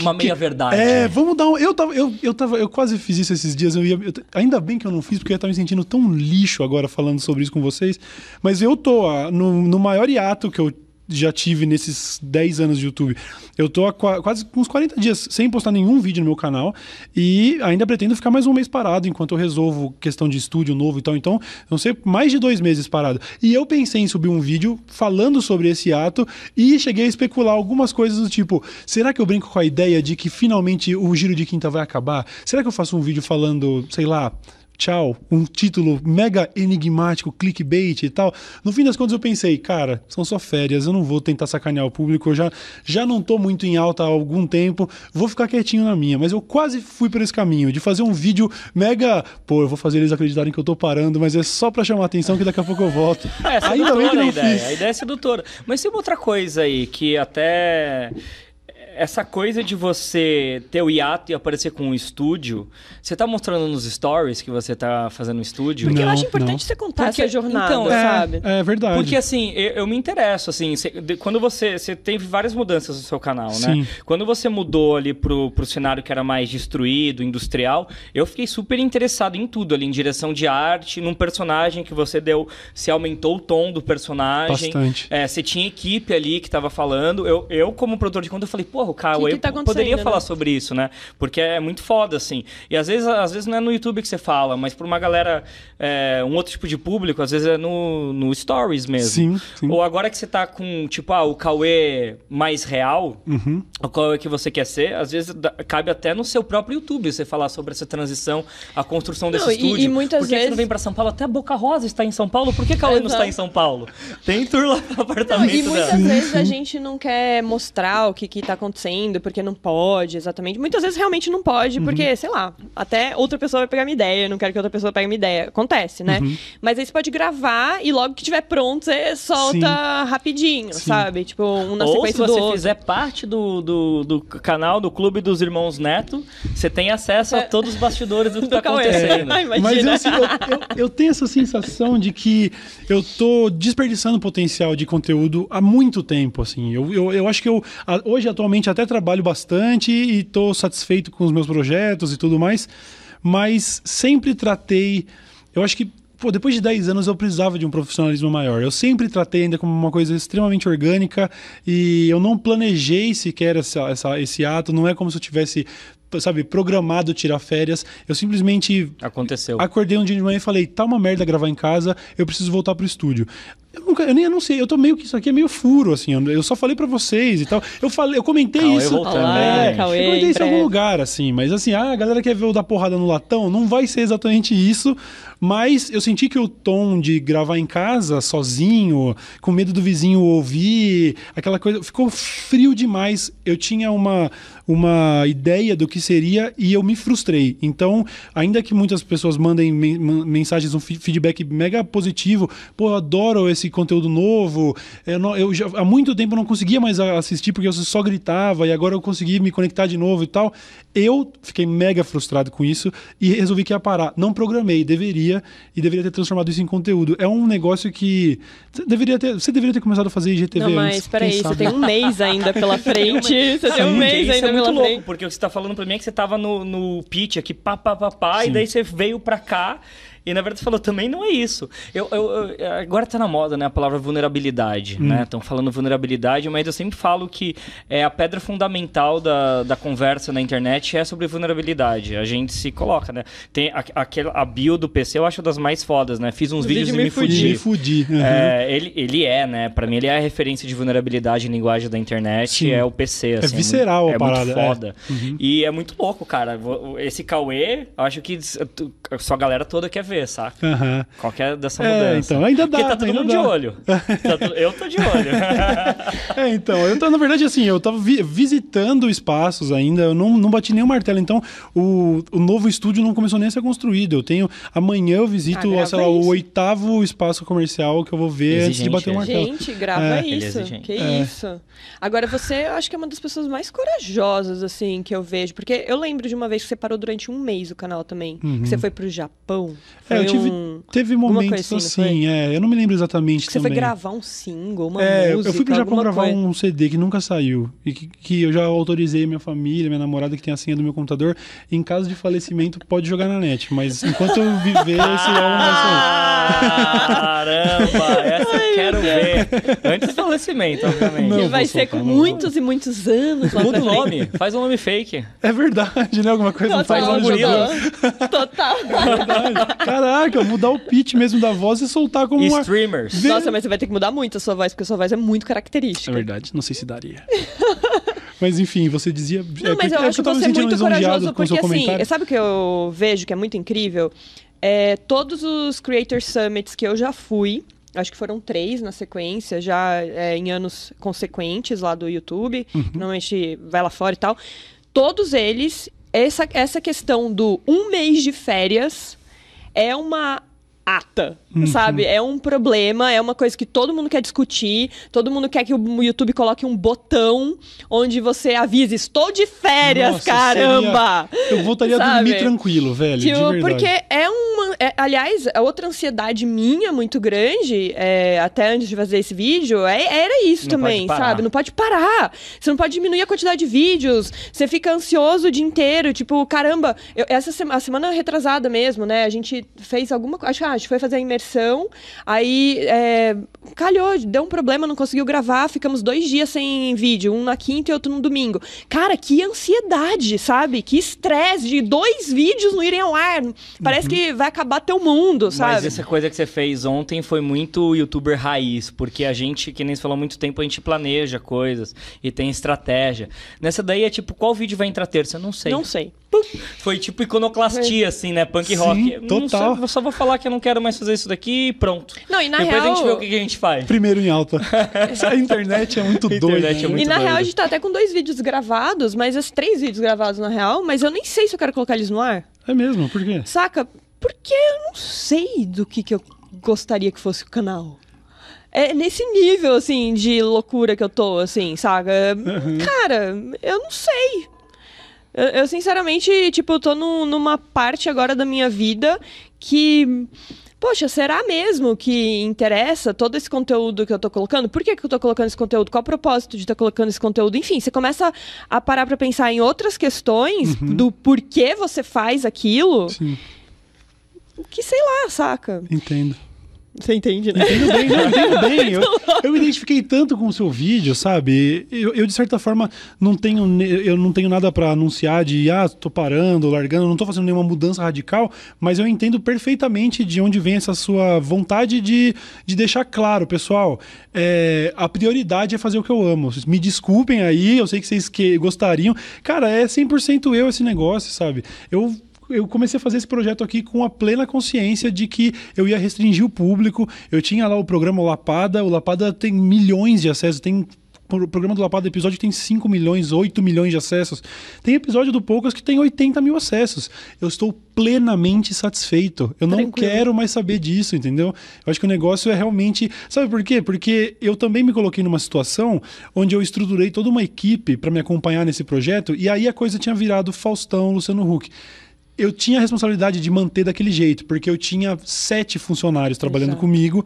Uma meia-verdade. É, vamos dar um. Eu tava, eu, eu tava, eu quase fiz isso esses dias. Eu ia, eu- ainda bem que eu não fiz, porque eu tava me sentindo tão lixo agora falando sobre isso com vocês. Mas eu tô ah, no, no maior hiato que eu já tive nesses 10 anos de YouTube. Eu tô há qua- quase uns 40 dias sem postar nenhum vídeo no meu canal e ainda pretendo ficar mais um mês parado enquanto eu resolvo questão de estúdio novo e tal. Então, vão ser mais de dois meses parado. E eu pensei em subir um vídeo falando sobre esse ato e cheguei a especular algumas coisas do tipo: será que eu brinco com a ideia de que finalmente o giro de quinta vai acabar? Será que eu faço um vídeo falando, sei lá. Tchau, um título mega enigmático, clickbait e tal. No fim das contas, eu pensei, cara, são só férias, eu não vou tentar sacanear o público, eu já, já não tô muito em alta há algum tempo, vou ficar quietinho na minha. Mas eu quase fui por esse caminho, de fazer um vídeo mega. Pô, eu vou fazer eles acreditarem que eu tô parando, mas é só pra chamar atenção que daqui a pouco eu volto. É, Ainda bem que a não ideia. fiz. A ideia é sedutora. Mas tem uma outra coisa aí, que até. Essa coisa de você ter o hiato e aparecer com um estúdio, você tá mostrando nos stories que você tá fazendo um estúdio? Porque eu Não, acho importante não. você contar Porque- essa jornada, então, sabe? É, é verdade. Porque assim, eu, eu me interesso, assim, cê- de- quando você, você teve várias mudanças no seu canal, né? Sim. Quando você mudou ali pro, pro cenário que era mais destruído, industrial, eu fiquei super interessado em tudo ali, em direção de arte, num personagem que você deu, se aumentou o tom do personagem. Bastante. É, você tinha equipe ali que tava falando. Eu, eu como produtor de conteúdo, eu falei, porra, o Cauê que tá acontecendo, poderia né? falar sobre isso, né? Porque é muito foda, assim. E às vezes, às vezes não é no YouTube que você fala, mas pra uma galera, é, um outro tipo de público, às vezes é no, no Stories mesmo. Sim, sim. Ou agora que você tá com, tipo, ah, o Cauê mais real, Uhum. o Cauê que você quer ser, às vezes cabe até no seu próprio YouTube você falar sobre essa transição, a construção desse Não, e- estúdio. e muitas Por que que você não vezes- vem pra São Paulo? Até Boca Rosa está em São Paulo. Por que Cauê não está em São Paulo? Tem tour lá no Não, apartamento e muitas dela. vezes a gente não quer mostrar o que, que tá acontecendo, porque não pode, exatamente. Muitas vezes realmente não pode, porque, sei lá, até outra pessoa vai pegar minha ideia, eu não quero que outra pessoa pegue minha ideia. Acontece, né? Mas aí você pode gravar e logo que tiver pronto, você solta rapidinho, sabe? Tipo, um na Ou se sequência do você outro. fizer parte do, do, do canal do Clube dos Irmãos Neto, você tem acesso a todos os bastidores do que Do está acontecendo. Ai, Mas eu, assim, eu, eu- eu tenho essa sensação de que eu tô desperdiçando potencial de conteúdo há muito tempo, assim. Eu, eu, eu acho que eu, a- hoje, atualmente, até trabalho bastante e tô satisfeito com os meus projetos e tudo mais, mas sempre tratei... Eu acho que, pô, depois de 10 anos eu precisava de um profissionalismo maior. Eu sempre tratei ainda como uma coisa extremamente orgânica e eu não planejei sequer essa, essa- esse ato, não é como se eu tivesse... Sabe, programado tirar férias. Eu simplesmente Aconteceu. Acordei um dia de manhã e falei, tá uma merda gravar em casa, eu preciso voltar pro estúdio. Eu, nunca, eu nem anunciei, eu tô meio que isso aqui é meio furo, assim, eu, eu só falei pra vocês e tal. Eu falei, eu comentei Cauê isso. voltando, Olá, hein? Cauê, eu comentei em isso em algum lugar, assim, mas assim, ah, a galera quer ver eu dar porrada no latão, não vai ser exatamente isso. Mas eu senti que o tom de gravar em casa, sozinho, com medo do vizinho ouvir, aquela coisa, ficou frio demais. Eu tinha uma, uma ideia do que seria e eu me frustrei. Então, ainda que muitas pessoas mandem men- man- mensagens, um fe- feedback mega positivo, pô, eu adoro esse esse conteúdo novo. Eu, não- eu já, há muito tempo não conseguia mais assistir porque eu só gritava e agora eu consegui me conectar de novo e tal. Eu fiquei mega frustrado com isso e resolvi que ia parar. Não programei, deveria e deveria ter transformado isso em conteúdo. É um negócio que você deveria ter, você deveria ter começado a fazer IGTV Não, mas antes. peraí, você tem um mês ainda pela frente. Você tem um mês isso ainda é muito pela louco, frente. porque o que você tá falando pra mim é que você tava no, no pitch aqui, pá, pá, pá, pá, e daí você veio pra cá. E na verdade você falou, também não é isso. Eu, eu- eu- agora tá na moda, né, a palavra vulnerabilidade, né? Estão falando vulnerabilidade, mas eu sempre falo que é a pedra fundamental da, da conversa na internet é sobre vulnerabilidade. A gente se coloca, né? Tem a, aquela, a bio do PC, eu acho das mais fodas, né? Fiz uns O vídeos vídeo e me fudi. Me fudi. uhum. É, ele, ele é, né? Pra mim, ele é a referência de vulnerabilidade em linguagem da internet. Sim. É o PC, assim. visceral a muito, parada, É é. muito foda. E é muito louco, cara. Esse Cauê, eu acho que a sua galera toda quer ver, saca? Aham. Qualquer dessa É, mudança. então, ainda dá, Porque tá todo ainda mundo dá. de olho. Tá eu tô de olho. É, então, eu tô, na verdade, assim, eu tava vi- visitando espaços ainda, eu não, não bati nem o martelo, então o, o novo estúdio não começou nem a ser construído. Eu tenho. Amanhã eu visito, Ah, sei lá, o isso. oitavo espaço comercial que eu vou ver antes de Exigente, bater o é. martelo. Gente, grava É. É isso. exigente. que É. isso. Agora, você, eu acho que é uma das pessoas mais corajosas, assim, que eu vejo. Porque eu lembro de uma vez que você parou durante um mês o canal também. Que você foi pro Japão. É, eu tive, um- teve momentos assim, assim, é, eu não me lembro exatamente você também. foi gravar um single, uma É, música, eu fui pro Japão gravar coisa. um CD que nunca saiu. E que, que eu já autorizei minha família, minha namorada que tem a senha do meu computador. Em caso de falecimento, pode jogar na net. Mas enquanto eu viver, esse álbum vai sair. Caramba, essa eu quero ver. Antes do falecimento, obviamente. Não, Que vai ser com não. muitos e muitos anos lá Muda o nome, faz um nome fake. É verdade, né? Alguma coisa não faz Total, nome de gorila. Total. Verdade. Caraca, mudar o pitch mesmo da voz e soltar como E uma. streamers. Nossa, mas você vai ter que mudar muito a sua voz, porque a sua voz é muito característica. É verdade, não sei se daria. mas enfim, você dizia. Não, é, mas eu é acho que você sentindo muito corajoso, porque assim, sabe o que eu vejo que é muito incrível? É, todos os Creator Summits que eu já fui, acho que foram três na sequência, já é, em anos consequentes lá do YouTube, Uhum. normalmente vai lá fora e tal. Todos eles, essa, essa questão do um mês de férias é uma ata, Uhum. sabe? É um problema, é uma coisa que todo mundo quer discutir, todo mundo quer que o YouTube coloque um botão onde você avise, estou de férias, Nossa, caramba! Eu voltaria a Sabe? dormir tranquilo, velho. Tipo, porque é uma. é- aliás, a outra ansiedade minha muito grande, é, até antes de fazer esse vídeo, é- era isso Não também, sabe? Não pode parar. Você não pode diminuir a quantidade de vídeos. Você fica ansioso o dia inteiro. Tipo, caramba, eu- essa sema- a semana retrasada mesmo, né? A gente fez alguma coisa. Acho que ah, a gente foi fazer a imersão. Aí é, calhou, deu um problema, não conseguiu gravar. Ficamos dois dias sem vídeo, um na quinta e outro no domingo. Cara, que ansiedade, sabe? Que estresse de dois vídeos não irem ao ar. Parece que vai acabar teu mundo, sabe? Mas essa coisa que você fez ontem foi muito youtuber raiz, porque a gente, que nem você falou há muito tempo, a gente planeja coisas e tem estratégia. Nessa daí é tipo, qual vídeo vai entrar terça? Eu não sei. Não sei. Foi tipo iconoclastia, assim, né? Punk Sim, rock. Não total. sei, eu só vou falar que eu não quero mais fazer isso daqui e pronto. Não, e na Depois real. a gente vê o que a gente faz. Primeiro em alta. Essa internet é muito A doida. internet é né? muito E na doido. real, a gente tá até com dois vídeos gravados, mas esses três vídeos gravados na real, mas eu nem sei se eu quero colocar eles no ar. É mesmo, por quê? Saca? Porque eu não sei do que, que eu gostaria que fosse o canal. É nesse nível, assim, de loucura que eu tô, assim, saca? Cara, eu não sei. Eu, eu, sinceramente, tipo, eu tô num- numa parte agora da minha vida que. Poxa, será mesmo que interessa todo esse conteúdo que eu tô colocando? Por que, que eu tô colocando esse conteúdo? Qual o propósito de estar colocando esse conteúdo? Enfim, você começa a parar pra pensar em outras questões do porquê você faz aquilo, Sim, que sei lá, saca? entendo. Você entende, né? Entendo bem, não, entendo bem. Eu, eu me identifiquei tanto com o seu vídeo, sabe? Eu, eu, de certa forma, não tenho, eu não tenho nada pra anunciar de, ah, tô parando, largando, não tô fazendo nenhuma mudança radical, mas eu entendo perfeitamente de onde vem essa sua vontade de, de deixar claro, pessoal, é, a prioridade é fazer o que eu amo. Me desculpem aí, eu sei que vocês que gostariam. Cara, é 100% eu esse negócio, sabe? Eu eu comecei a fazer esse projeto aqui com a plena consciência de que eu ia restringir o público. Eu tinha lá o programa Lapada, o Lapada tem milhões de acessos, tem pro- programa do Lapada episódio tem 5 milhões, 8 milhões de acessos. Tem episódio do Poucas que tem 80 mil acessos. Eu estou plenamente satisfeito. Eu não Tranquilo. quero mais saber disso, entendeu? Eu acho que o negócio é realmente. Sabe por quê? Porque eu também me coloquei numa situação onde eu estruturei toda uma equipe para me acompanhar nesse projeto e aí a coisa tinha virado Faustão, Luciano Huck. Eu tinha a responsabilidade de manter daquele jeito, porque eu tinha sete funcionários trabalhando Exato. comigo.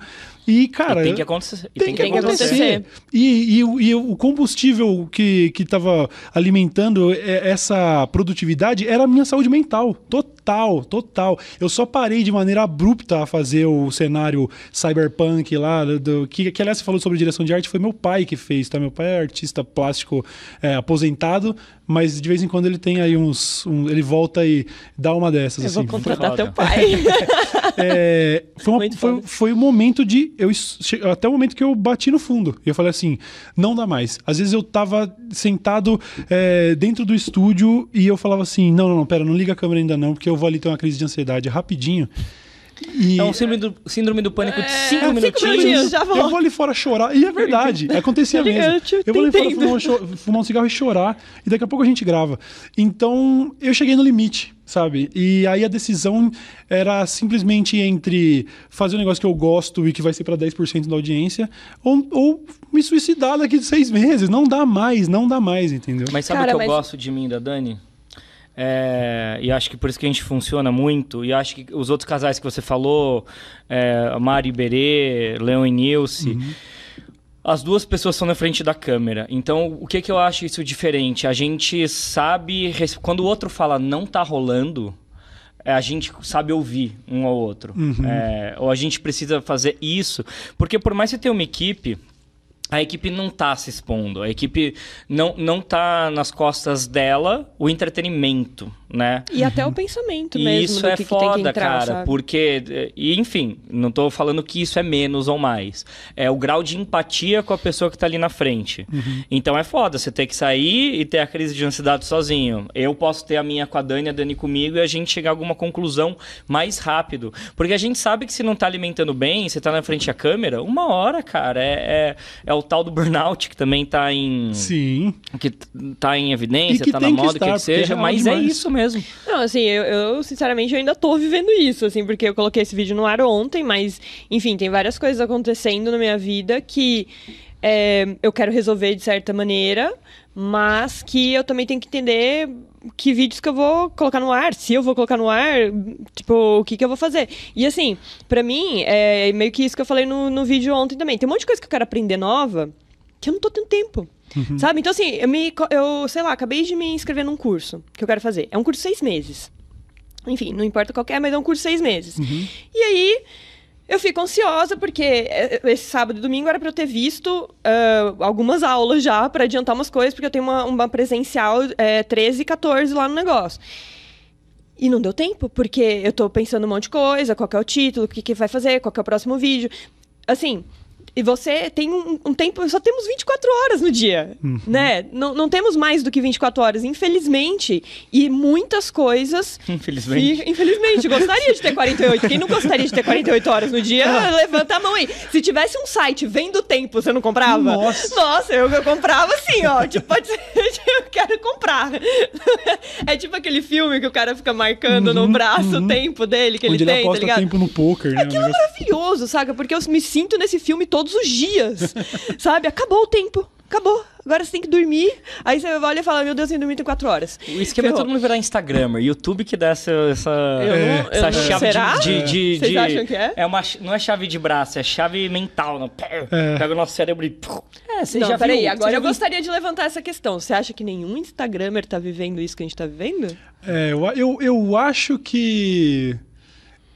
E, cara. E tem que acontecer. e tem, que, que acontecer. acontecer. E, e o- e o combustível que estava alimentando é- essa produtividade era a minha saúde mental. Total, total. Eu só parei de maneira abrupta a fazer o cenário cyberpunk lá, do, que, que aliás você falou sobre direção de arte, foi meu pai que fez, tá? Meu pai é artista plástico é, aposentado, mas de vez em quando ele tem aí uns. um- ele volta e dá uma dessas. Eu vou assim. contratar foda. teu pai. É, foi, uma- foi, foi o momento de. Eu, até o momento que eu bati no fundo. E eu falei assim: não dá mais. Às vezes eu tava sentado é, dentro do estúdio e eu falava assim: não, não, não, pera, não liga a câmera ainda não, porque eu vou ali ter uma crise de ansiedade rapidinho. E É um síndrome do, síndrome do pânico de É, cinco cinco minutinhos. minutinhos. já eu vou ali fora chorar. E é verdade, acontecia mesmo. Eu te Eu vou ali fora entendo. fumar um, fumar um cigarro e chorar. E daqui a pouco a gente grava. Então eu cheguei no limite, sabe? E aí a decisão era simplesmente entre fazer um negócio que eu gosto e que vai ser para 10% da audiência, ou, ou me suicidar daqui de seis meses. Não dá mais, não dá mais, entendeu? Mas sabe Cara, o que eu mas- gosto de mim da Dani? É, e acho que por isso que a gente funciona muito. E acho que os outros casais que você falou, é, Mari Iberê, Leon e Nilce, as duas pessoas estão na frente da câmera. Então, o que, que eu acho isso diferente? A gente sabe. Quando o outro fala não tá rolando. é, A gente sabe ouvir um ao outro. É, ou a gente precisa fazer isso. Porque por mais que você tenha uma equipe, a equipe não tá se expondo. A equipe não, não tá nas costas dela o entretenimento, né? E até o pensamento E mesmo. isso do é que, foda, que tem que entrar, cara, sabe? porque e enfim, não tô falando que isso é menos ou mais. É o grau de empatia com a pessoa que tá ali na frente. Uhum. Então é foda você ter que sair e ter a crise de ansiedade sozinho. Eu posso ter a minha com a Dani, a Dani comigo e a gente chegar a alguma conclusão mais rápido, porque a gente sabe que se não tá alimentando bem, você tá na frente da câmera, uma hora, cara, é, é, é o tal do burnout que também tá em Sim. que tá em E evidência, que tá na moda, o que, que é seja, real mas é demais. isso mesmo. Não, assim, eu, eu, sinceramente eu ainda tô vivendo isso, assim, porque eu coloquei esse vídeo no ar ontem, mas, enfim, tem várias coisas acontecendo na minha vida que é, eu quero resolver de certa maneira, mas que eu também tenho que entender que vídeos que eu vou colocar no ar, se eu vou colocar no ar, tipo, o que que eu vou fazer. E assim, pra mim, é meio que isso que eu falei no, no vídeo ontem também. Tem um monte de coisa que eu quero aprender nova que eu não tô tendo tempo. Sabe? Então, assim, eu, me, eu, sei lá, acabei de me inscrever num curso que eu quero fazer. É um curso de seis meses. Enfim, não importa qual é, mas é um curso de seis meses. E aí, eu fico ansiosa, porque eh, esse sábado e domingo era pra eu ter visto ah, algumas aulas já, pra adiantar umas coisas, porque eu tenho uma, uma presencial é, 13 e 14 lá no negócio. E não deu tempo, porque eu tô pensando um monte de coisa, qual que é o título, o que, que vai fazer, qual que é o próximo vídeo. Assim, e você tem um, um tempo, só temos 24 horas no dia, né? Não, não temos mais do que 24 horas, infelizmente. E muitas coisas... Infelizmente. infelizmente, gostaria de ter 48. Quem não gostaria de ter 48 horas no dia, levanta a mão aí. Se tivesse um site vendo tempo, você não comprava? Nossa. Nossa, eu, eu comprava assim, ó. Tipo, pode ser, eu quero comprar. É tipo aquele filme que o cara fica marcando no braço o tempo dele, que Onde ele ele tem, tá aposta ligado? tempo no poker, né? Aquilo Um é negócio- maravilhoso, saca? Porque eu me sinto nesse filme todos os dias, sabe? Acabou o tempo, acabou. Agora você tem que dormir. Aí você olha e fala, meu Deus, eu dormi tem quatro horas. O esquema é Ferrou. todo mundo virar Instagrammer. YouTube que dá essa, essa, Eu não- essa eu não- chave será? de. de, de Vocês de- acham que é? uma, ch- não é chave de braço, é chave mental. Não. Pega o nosso cérebro e. É, você não, já peraí, viu, agora você já eu viu- gostaria de levantar essa questão. Você acha que nenhum Instagramer tá vivendo isso que a gente tá vivendo? É, eu, eu, eu acho que.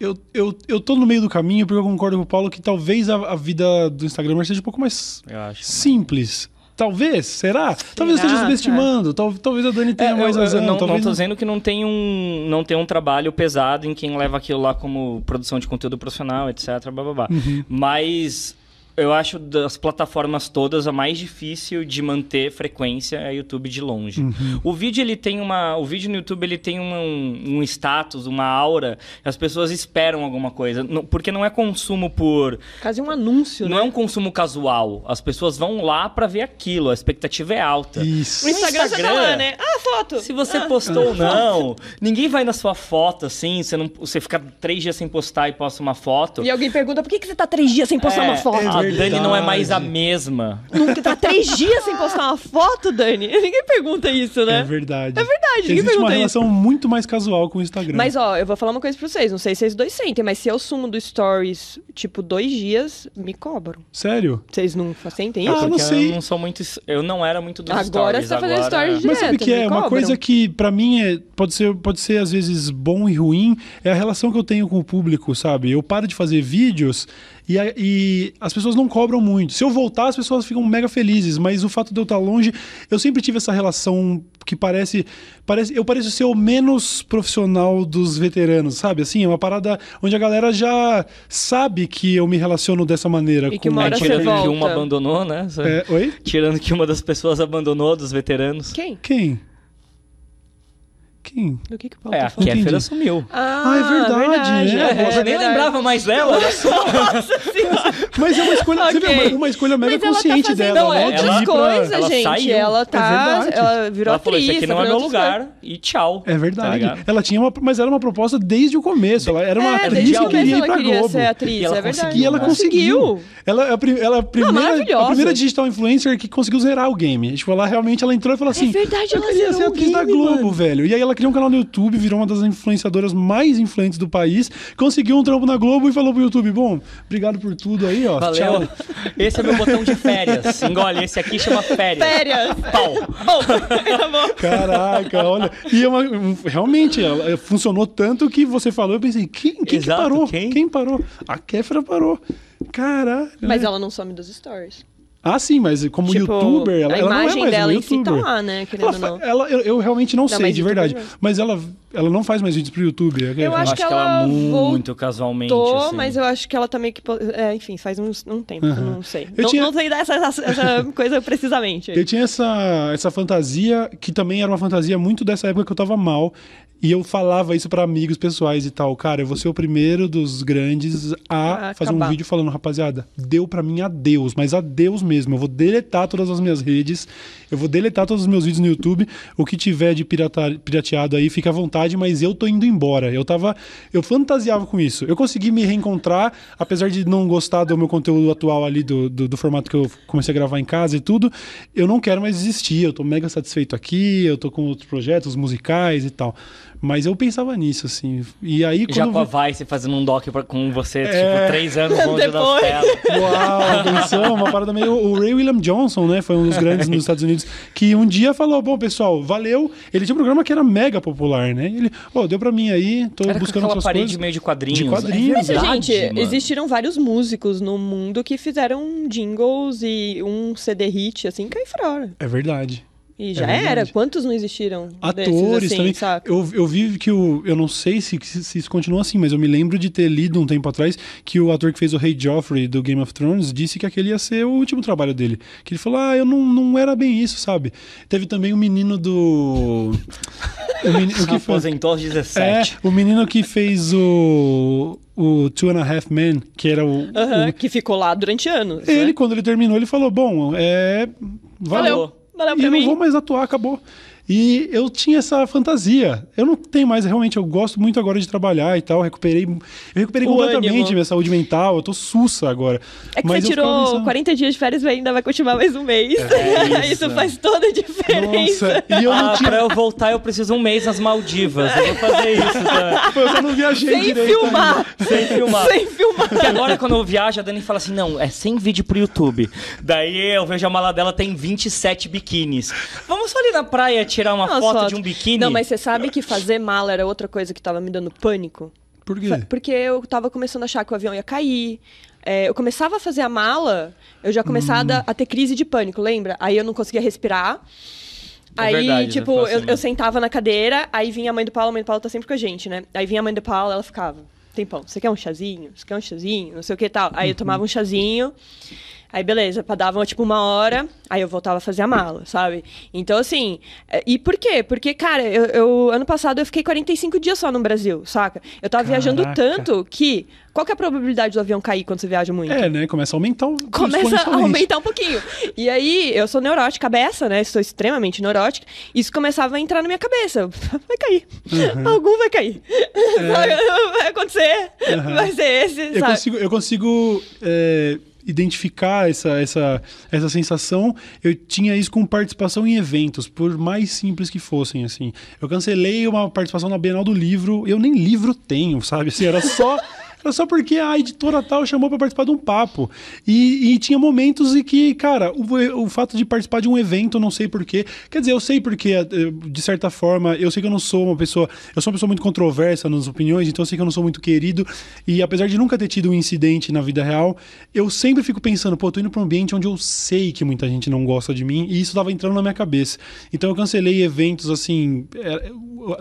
Eu, eu, eu tô no meio do caminho porque eu concordo com o Paulo que talvez a, a vida do Instagram seja um pouco mais acho. simples. Talvez, será? Talvez eu esteja subestimando. Tal, talvez a Dani tenha É, mais eu, eu razão. não, não talvez tô dizendo que não tem, um, não tem um trabalho pesado em quem leva aquilo lá como produção de conteúdo profissional, etc. Blá, blá, blá. Uhum. Mas Eu acho das plataformas todas a mais difícil de manter frequência é o YouTube de longe. Uhum. O vídeo ele tem uma, o vídeo no YouTube ele tem um, um status, uma aura. As pessoas esperam alguma coisa, Não- porque não é consumo por, Quase um anúncio, não né? é um consumo casual. As pessoas vão lá pra ver aquilo, a expectativa é alta. Isso. O Instagram, você tá Instagram, lá, né? Ah, foto! Se você Ah. postou ou não, ninguém vai na sua foto assim. Você não, você fica três dias sem postar e posta uma foto. E alguém pergunta, por que, que você tá três dias sem postar É, uma foto? Dani não é mais a mesma. Nunca tá três dias sem postar uma foto, Dani? Ninguém pergunta isso, né? É verdade. É verdade, ninguém Existe uma pergunta relação muito mais casual com o Instagram. Mas, ó, eu vou falar uma coisa pra vocês. Não sei se vocês dois sentem, mas se eu sumo do Stories, tipo, dois dias, me cobram. Sério? Vocês não sentem Ah, isso? não Porque sei. Eu não sou muito. Eu não era muito dos Agora stories. você tá fazendo agora... stories Mas sabe Direto, que é uma cobram. coisa que pra mim é, pode ser pode ser às vezes bom e ruim é a relação que eu tenho com o público, sabe? Eu paro de fazer vídeos e, a- e as pessoas não cobram muito. Se eu voltar, as pessoas ficam mega felizes, mas o fato de eu estar longe, eu sempre tive essa relação que parece parece eu pareço ser o menos profissional dos veteranos, sabe? Assim, é uma parada onde a galera já sabe que eu me relaciono dessa maneira E que com uma hora É, tirando que volta. uma abandonou, né? É, oi? Tirando que uma das pessoas abandonou dos veteranos. Quem? Quem? Quem? Do que que o Paulo É, tá a falando? Entendi. Kéfera sumiu. Ah, é verdade, é. É, você nem verdade. lembrava mais dela. Nossa senhora! Mas é uma escolha, você vê, Ok. uma, escolha mega Mas ela tá consciente dela, né? outras de ir pra- coisas, ela gente. saiu. Ela tá. É verdade. ela virou Ela falou: atriz. Isso aqui não tá é meu lugar. E tchau. É Tá verdade. ligado? ela tinha uma, mas era uma proposta desde o começo. Ela era uma É, atriz desde que o começo queria ir ela pra queria Globo. ser atriz, E ela é verdade. E ela conseguiu. Ela é a, pri- ela é a primeira, a primeira digital influencer que conseguiu zerar o game. Tipo, ela realmente ela entrou e falou assim: verdade, eu ela queria zerou ser o atriz da game, Globo, mano." velho. E aí ela criou um canal no YouTube, virou uma das influenciadoras mais influentes do país, conseguiu um trampo na Globo e falou pro YouTube: bom, obrigado por tudo aí, ó. Valeu. Tchau. Esse é meu botão de férias. Engole, esse aqui chama férias. Férias. Pau. Bom, Caraca, olha. E é uma- um- realmente, ela ela funcionou tanto que você falou, eu pensei, quem, quem que Exato, parou? quem? parou? A Kéfera parou. Caralho. mas né? ela não some dos stories. Ah, sim, mas como Tipo, youtuber, ela, a ela não é imagem mais dela si tá youtuber. lá, né? Ela, não. ela- eu, eu realmente não, Não, sei, de verdade. não. Mas ela, ela não faz mais vídeos pro YouTube. é Eu Eu acho que ela muito casualmente. Tô, assim. mas eu acho que ela tá meio que. É, enfim, faz uns, um tempo, eu não sei. Eu não, tinha- não sei dar essa, essa, coisa precisamente. Eu tinha essa, essa fantasia, que também era uma fantasia muito dessa época que eu tava mal. E eu falava isso pra amigos pessoais e tal. Cara, eu vou ser o primeiro dos grandes a A fazer um vídeo falando, rapaziada, deu pra mim adeus, mas adeus mesmo. Eu vou deletar todas as minhas redes, eu vou deletar todos os meus vídeos no YouTube. O que tiver de pirata- pirateado aí, fica à vontade, mas eu tô indo embora. Eu tava. Eu fantasiava com isso. Eu consegui me reencontrar, apesar de não gostar do meu conteúdo atual ali, do, do, do formato que eu comecei a gravar em casa e tudo. Eu não quero mais desistir. Eu tô mega satisfeito aqui, eu tô com outros projetos musicais e tal. Mas eu pensava nisso, assim. E aí, Já quando. com a Vice fazendo um doc pra- com você, É. tipo, três anos longe das Depois. telas. Uau, pensou, uma parada meio. O Ray William Johnson, né? Foi um dos grandes nos Estados Unidos, que um dia falou: Bom, pessoal, valeu. Ele tinha um programa que era mega popular, né? Ele, ó, deu pra mim aí, tô Era buscando aquela parede coisas. meio de quadrinhos. De quadrinhos. É Mas, verdade, gente, mano. existiram vários músicos no mundo que fizeram jingles e um CD hit, assim, cai fora. É verdade. E já verdade. era. Quantos não existiram? Atores assim, também. saca? Eu, eu vi que o. Eu não sei se, se isso continua assim, mas eu me lembro de ter lido um tempo atrás que o ator que fez o Rei Joffrey do Game of Thrones disse que aquele ia ser o último trabalho dele. Que ele falou: Ah, eu não, não era bem isso, sabe? Teve também o menino do. O menino o que fez. Aposentou aos É, 17. o menino que fez o. O Two and a Half Men, que era o. Aham, o- que ficou lá durante anos. ele, né? quando ele terminou, ele falou: Bom, é. Valeu. Valeu. Valeu e mim. não vou mais atuar, acabou. E eu tinha essa fantasia. Eu não tenho mais, realmente, eu gosto muito agora de trabalhar e tal. Recuperei, eu recuperei O completamente ânimo. minha saúde mental. Eu tô sussa agora. É que Mas você tirou pensando, 40 dias de férias e ainda vai continuar mais um mês. É isso. isso. faz toda a diferença. Nossa, e eu não Ah, tinha. pra eu voltar eu preciso um mês nas Maldivas. Eu vou fazer isso. Tá? Eu só não viajei Sem direito. filmar. Sem filmar. Sem filmar. Porque agora, quando eu viajo, a Dani fala assim: não, é sem vídeo pro YouTube. Daí eu vejo a mala dela, tem 27 biquínis. Vamos só ali na praia tirar uma foto foto. de um biquíni? Não, mas você sabe que fazer mala era outra coisa que tava me dando pânico? Por quê? Porque eu tava começando a achar que o avião ia cair. É, eu começava a fazer a mala, eu já começava Hum. a ter crise de pânico, lembra? Aí eu não conseguia respirar. É Aí, verdade, tipo, foi assim eu, mesmo. eu sentava na cadeira, aí vinha a mãe do Paulo, a mãe do Paulo tá sempre com a gente, né? Aí vinha a mãe do Paulo, ela ficava. tempão. Você quer um chazinho? Você quer um chazinho? Não sei o que e tal. Aí eu tomava um chazinho. Aí, beleza, dava tipo uma hora, aí eu voltava a fazer a mala, sabe? Então, assim, é, e por quê? Porque, cara, eu, eu- ano passado eu fiquei 45 dias só no Brasil, saca? Eu tava viajando Caraca. tanto que. Qual que é a probabilidade do avião cair quando você viaja muito? É, né? Começa a aumentar o começa a aumentar um pouquinho. E aí, eu sou neurótica, beça, né? Sou extremamente neurótica. Isso começava a entrar na minha cabeça. Vai cair. Uhum. Algum vai cair. Vai acontecer. Vai ser esse, É. Eu sabe? consigo, eu consigo é, identificar essa, essa, essa sensação. Eu tinha isso com participação em eventos, por mais simples que fossem, assim. Eu cancelei uma participação na Bienal do Livro, eu nem livro tenho, sabe? Assim, era só... Era só porque a editora tal chamou pra participar de um papo. E, e tinha momentos em que, cara, o, o fato de participar de um evento, não sei porquê. Quer dizer, eu sei porque, eh, de certa forma, eu sei que eu não sou uma pessoa. Eu sou uma pessoa muito controversa nas opiniões, então eu sei que eu não sou muito querido. E apesar de nunca ter tido um incidente na vida real, eu sempre fico pensando, pô, tô indo pra um ambiente onde eu sei que muita gente não gosta de mim, e isso tava entrando na minha cabeça. Então eu cancelei eventos assim, eh,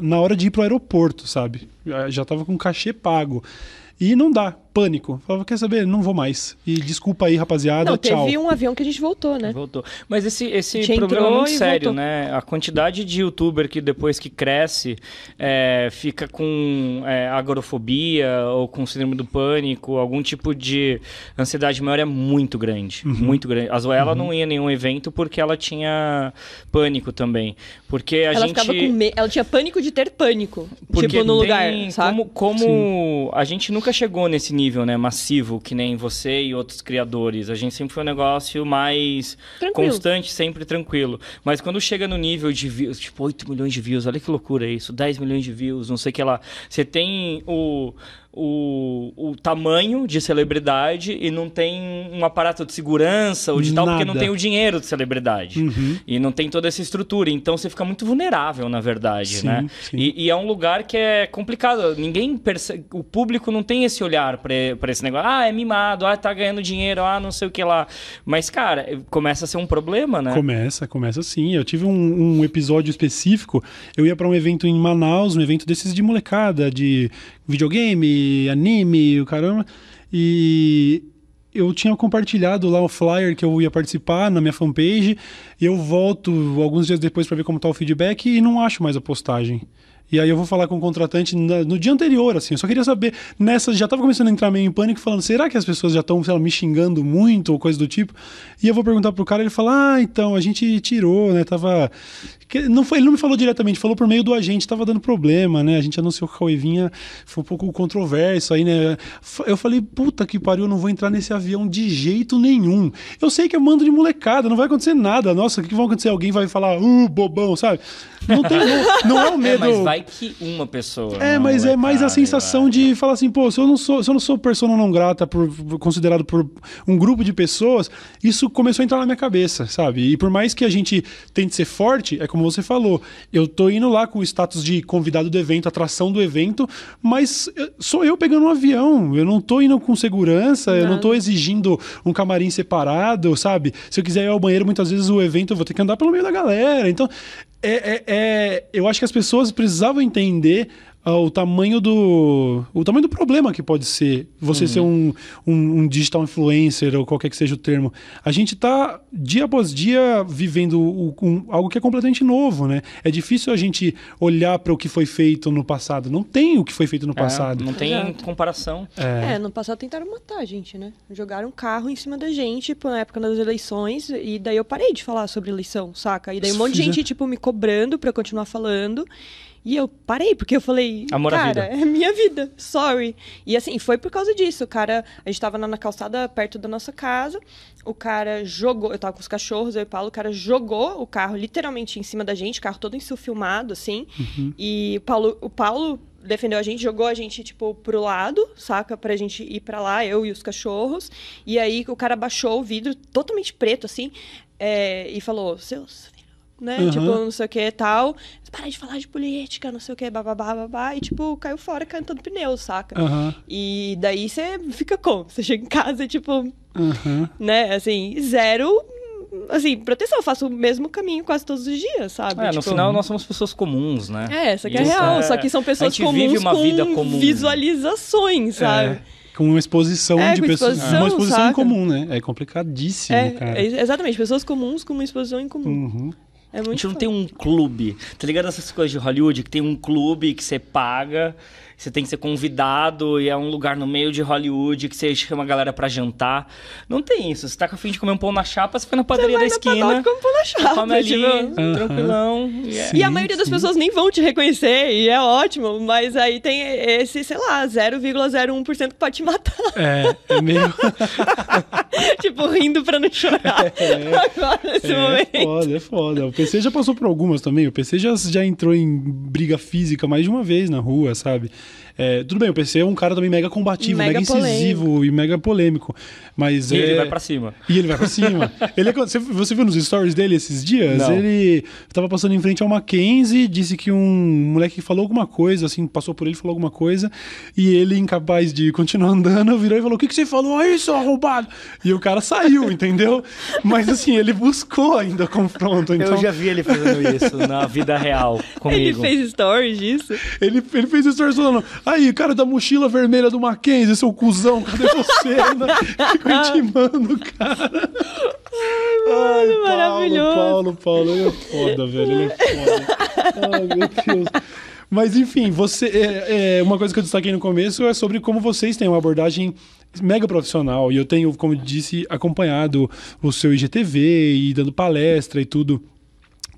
na hora de ir pro aeroporto, sabe? Já tava com cachê pago. E não dá, pânico. Falava, quer saber? Não vou mais. E desculpa aí, rapaziada, Não, tchau. teve um avião que a gente voltou, né? Voltou. Mas esse, esse A problema é muito sério, voltou. né? A quantidade de youtuber que depois que cresce é, fica com é, agorofobia ou com síndrome do pânico, algum tipo de ansiedade maior é muito grande. Uhum. Muito grande. A Zoela não ia em nenhum evento porque ela tinha pânico também. Porque a ela gente. ficava com medo. Ela tinha pânico de ter pânico. Porque tipo, no tem lugar, sabe? Como, como a gente nunca chegou nesse nível, né, massivo, que nem você e outros criadores. A gente sempre foi um negócio mais Tranquilo. constante, sempre tranquilo. Mas quando chega no nível de views, tipo 8 milhões de views, olha que loucura isso, 10 milhões de views, não sei o que lá. Você tem o. O, o tamanho de celebridade e não tem um aparato de segurança ou de tal, porque não Nada. tem o dinheiro de celebridade. Uhum. E não tem toda essa estrutura. Então você fica muito vulnerável, na verdade, Sim, né? sim. E, e é um lugar que é complicado. Ninguém percebe. O público não tem esse olhar pra esse negócio. Ah, é mimado, ah, tá ganhando dinheiro, ah, não sei o que lá. Mas, cara, começa a ser um problema, né? Começa, começa sim. Eu tive um, um episódio específico. Eu ia pra um evento em Manaus, um evento desses de molecada, de videogame, anime, o caramba. E eu tinha compartilhado lá o flyer que eu ia participar na minha fanpage. Eu volto alguns dias depois pra ver como tá o feedback e não acho mais a postagem. E aí eu vou falar com o contratante na- no dia anterior, assim. Eu só queria saber, nessa, já tava começando a entrar meio em pânico, falando, será que as pessoas já estão, sei lá, me xingando muito ou coisa do tipo? E eu vou perguntar pro cara, ele fala, ah, então, a gente tirou, né, tava... que- Não foi, ele não me falou diretamente, falou por meio do agente, tava dando problema, né, a gente anunciou que o Cauê vinha, foi um pouco controverso aí, né. Eu falei, puta que pariu, eu não vou entrar nesse avião de jeito nenhum. Eu sei que é mando de molecada, não vai acontecer nada. Nossa, o que vai acontecer? Alguém vai falar, uh, bobão, sabe? Não, tem, não, não é o É, medo... mas vai que uma pessoa. É, mas é mais a sensação de falar assim, pô, se eu não sou, se eu não sou persona não grata por, por- considerado por um grupo de pessoas, isso começou a entrar na minha cabeça, sabe? E por mais que a gente tente ser forte, é como você falou, eu tô indo lá com o status de convidado do evento, atração do evento, mas eh, sou eu pegando um avião, eu não tô indo com segurança, eu não Não. tô exigindo um camarim separado, sabe? Se eu quiser ir ao banheiro, muitas vezes o evento eu vou ter que andar pelo meio da galera. Então, é, é- é- eu acho que as pessoas precisavam entender o tamanho do o tamanho do problema que pode ser você ser um, um, um digital influencer ou qualquer que seja o termo. A gente está dia após dia vivendo o- um- algo que é completamente novo, né? É difícil a gente olhar para o que foi feito no passado. Não tem o que foi feito no É, passado. não tem Exato. comparação. É, no passado tentaram matar a gente, né? Jogaram um carro em cima da gente pô, na época das eleições, e daí eu parei de falar sobre eleição, saca? E daí um monte de gente, tipo, me cobrando eu continuar falando. E eu parei, porque eu falei, Amor cara, é minha vida, sorry. E assim, foi por causa disso. O cara, a gente tava na, calçada perto da nossa casa, o cara jogou, eu tava com os cachorros, eu e o Paulo, o cara jogou o carro literalmente em cima da gente, o carro todo filmado, assim. E o Paulo, o Paulo defendeu a gente, jogou a gente, tipo, pro lado, saca? Pra gente ir pra lá, eu e os cachorros. E aí o cara baixou o vidro totalmente preto, assim, é, e falou, seus né? Uhum. Tipo, não sei o que e tal. Para de falar de política, não sei o que, bababá, babá. E, tipo, caiu fora cantando pneu, saca? Aham, E daí você fica como? Você chega em casa e, tipo, aham. né, assim, zero assim, proteção. Eu faço o mesmo caminho quase todos os dias, sabe? É, no Tipo, final nós somos pessoas comuns, né? É, essa que é Isso real. é- Só que são pessoas comuns com vida comum. visualizações, sabe? É, com uma exposição É, de pessoas. exposição, uma exposição saca? em comum, né? É complicadíssimo, É, cara. é, exatamente. Pessoas comuns com uma exposição em comum. Uhum. É A muito gente não tem um clube. Tá ligado essas coisas de Hollywood? Que tem um clube que você paga, você tem que ser convidado e é um lugar no meio de Hollywood que você chama a galera pra jantar. Não tem isso. Você tá com a fim de comer um pão na chapa, você fica na padaria vai da na esquina. Como pão na chapa, come ali, tipo. tranquilão. e é- Sim, E a maioria das sim. pessoas nem vão te reconhecer, e é ótimo, mas aí tem esse, sei lá, 0,01% que pode te matar. É, é meio. tipo, rindo pra não chorar. Agora, nesse é momento. foda, é foda. O PC já passou por algumas também. O PC já, já entrou em briga física mais de uma vez na rua, sabe? É, tudo bem, o PC é um cara também mega combativo, Mega mega, incisivo e mega polêmico. Mas E é... ele vai pra cima. E ele vai pra cima. ele é- você, você viu nos stories dele esses dias? Não. Ele tava passando em frente ao Mackenzie, disse que um moleque falou alguma coisa, assim, passou por ele, falou alguma coisa, e ele, incapaz de continuar andando, virou e falou: O que, que você falou aí, seu arrombado? E o cara saiu, entendeu? Mas assim, ele buscou ainda confronto. Então, Eu já vi ele fazendo isso na vida real comigo. Ele fez stories disso. ele, ele fez stories falando: Aí, cara da mochila vermelha do Mackenzie, seu cuzão, cadê você? Ainda ficou intimando cara. Ai, Paulo, maravilhoso. Paulo, Paulo, ele é foda, velho. Ele é foda. Ai, meu Deus. Mas enfim, você é, é, uma coisa que eu destaquei no começo é sobre como vocês têm uma abordagem mega profissional. E eu tenho, como disse, acompanhado o seu IGTV e dando palestra e tudo.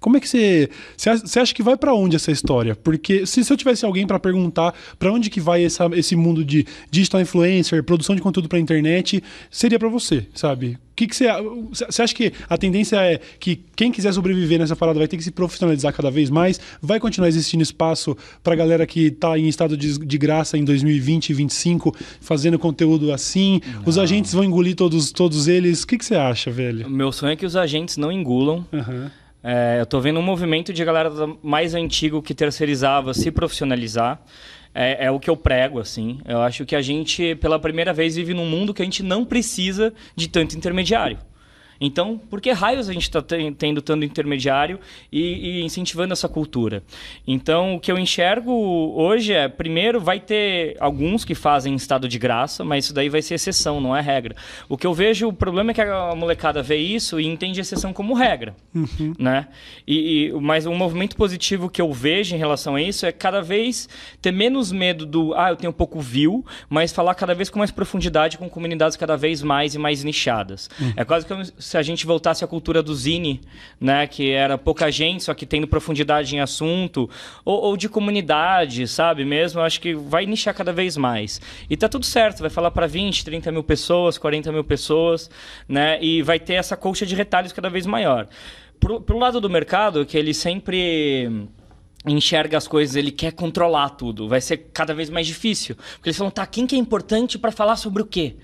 Como é que você. Você acha- que vai pra onde essa história? Porque se, se eu tivesse alguém pra perguntar pra onde que vai essa- esse mundo de digital influencer, produção de conteúdo pra internet, seria pra você, sabe? O que, que você. Você acha que a tendência é que quem quiser sobreviver nessa parada vai ter que se profissionalizar cada vez mais? Vai continuar existindo espaço pra galera que tá em estado de, de graça em 2020 e 2025 fazendo conteúdo assim? Os agentes vão engolir todos, todos eles? O que, que você acha, velho? Meu sonho é que os agentes não engulam. Aham. É, eu tô vendo um movimento de galera mais antigo que terceirizava se profissionalizar. É, é o que eu prego, assim. Eu acho que a gente, pela primeira vez, vive num mundo que a gente não precisa de tanto intermediário. Então, por que raios a gente está tendo tanto intermediário e, e incentivando essa cultura? Então, o que eu enxergo hoje é, primeiro, vai ter alguns que fazem em estado de graça, mas isso daí vai ser exceção, não é regra. O que eu vejo, o problema é que a molecada vê isso e entende exceção como regra, né? E, e- mas um movimento positivo que eu vejo em relação a isso é cada vez ter menos medo do, ah, eu tenho pouco view, mas falar cada vez com mais profundidade com comunidades cada vez mais e mais nichadas. É quase como se a gente voltasse à cultura do zine, né, que era pouca gente, só que tendo profundidade em assunto, ou, ou de comunidade, sabe, mesmo, acho que vai nichar cada vez mais. E tá tudo certo, vai falar para 20, 30 mil pessoas, 40 mil pessoas, né, e vai ter essa colcha de retalhos cada vez maior. Pro, pro lado do mercado, que ele sempre enxerga as coisas, ele quer controlar tudo. Vai ser cada vez mais difícil. Porque eles falam, tá, quem que é importante para falar sobre o quê?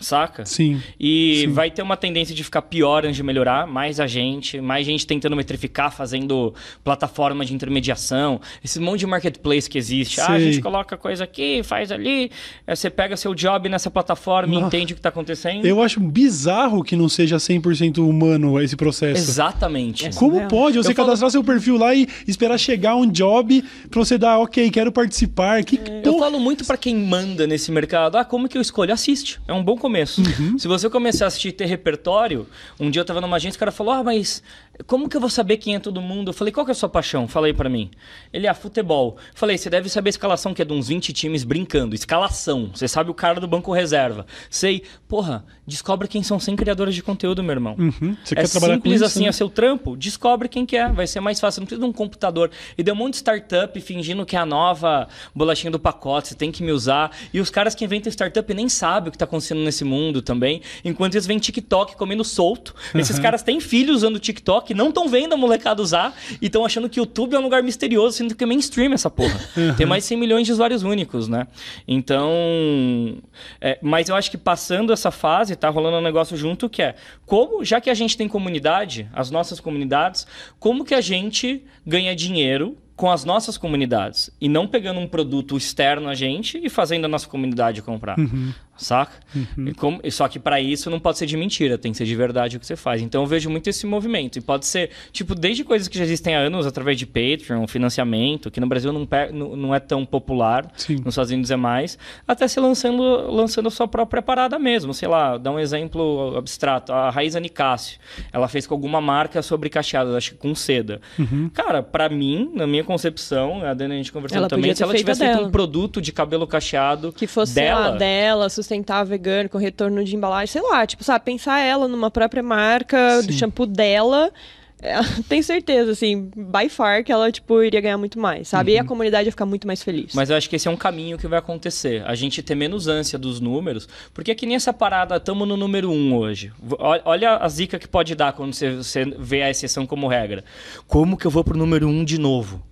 Saca? Sim. E vai ter uma tendência de ficar pior antes de melhorar, mais a gente, mais gente tentando metrificar, fazendo plataforma de intermediação, esse monte de marketplace que existe. Ah, a gente coloca coisa aqui, faz ali, aí você pega seu job nessa plataforma e Nossa. entende o que está acontecendo. Eu acho bizarro que não seja 100% humano esse processo. Exatamente. Como É. pode você Eu falo- cadastrar seu perfil lá e esperar chegar um job pra você dar, ok, quero participar? Que Eu porra? falo muito pra quem manda nesse mercado. Ah, como que eu escolho? Assiste. É um bom começo. Se você começar a assistir e ter repertório, um dia eu tava numa agência, o cara falou: Ah, mas como que eu vou saber quem é todo mundo? Eu falei: Qual que é a sua paixão? Falei pra mim. Ele, ah, futebol. Falei: Você deve saber a escalação, que é de uns 20 times brincando. Escalação. Você sabe o cara do banco reserva. Sei. Porra, descobre quem são 100 criadores de conteúdo, meu irmão. Uhum. Você é quer trabalhar com simples isso, assim, né? é seu trampo, descobre quem que é, vai ser mais fácil, não precisa de um computador. E deu um monte de startup fingindo que é a nova bolachinha do pacote, você tem que me usar. E os caras que inventam startup nem sabem o que está acontecendo nesse mundo também. Enquanto eles vêm TikTok comendo solto. Esses caras têm filhos usando TikTok, não estão vendo a molecada usar e estão achando que o YouTube é um lugar misterioso, sendo que é mainstream essa porra. Tem mais de 100 milhões de usuários únicos, né? Então. é, mas eu acho que passando essa fase, tá rolando um negócio junto que é como, já que a gente tem comunidade, as nossas comunidades, como que a gente ganha dinheiro com as nossas comunidades e não pegando um produto externo a gente e fazendo a nossa comunidade comprar. Saca? Uhum. Como, só que para isso não pode ser de mentira, tem que ser de verdade o que você faz. Então eu vejo muito esse movimento. E pode ser, tipo, desde coisas que já existem há anos, através de Patreon, financiamento, que no Brasil não, não é tão popular, Sim. nos Estados Unidos é mais, até se lançando, lançando a sua própria parada mesmo. Sei lá, dá um exemplo abstrato. A Raíza Nicásio, ela fez com alguma marca sobre cacheadas, acho que com seda. Uhum. Cara, para mim, na minha concepção, a Dani a gente conversando ela também, se ela tivesse feito um produto de cabelo cacheado que fosse dela, dela sustentável, vegano, com retorno de embalagem, sei lá, tipo, sabe, pensar ela numa própria marca, Sim. do shampoo dela. É, tenho certeza, assim, by far que ela, tipo, iria ganhar muito mais, sabe? Uhum. E a uhum. comunidade ia ficar muito mais feliz. Mas eu acho que esse é um caminho que vai acontecer. A gente ter menos ânsia dos números, porque é que nem essa parada, estamos no número um hoje. Olha a zica que pode dar quando você, você vê a exceção como regra. Como que eu vou pro número um de novo?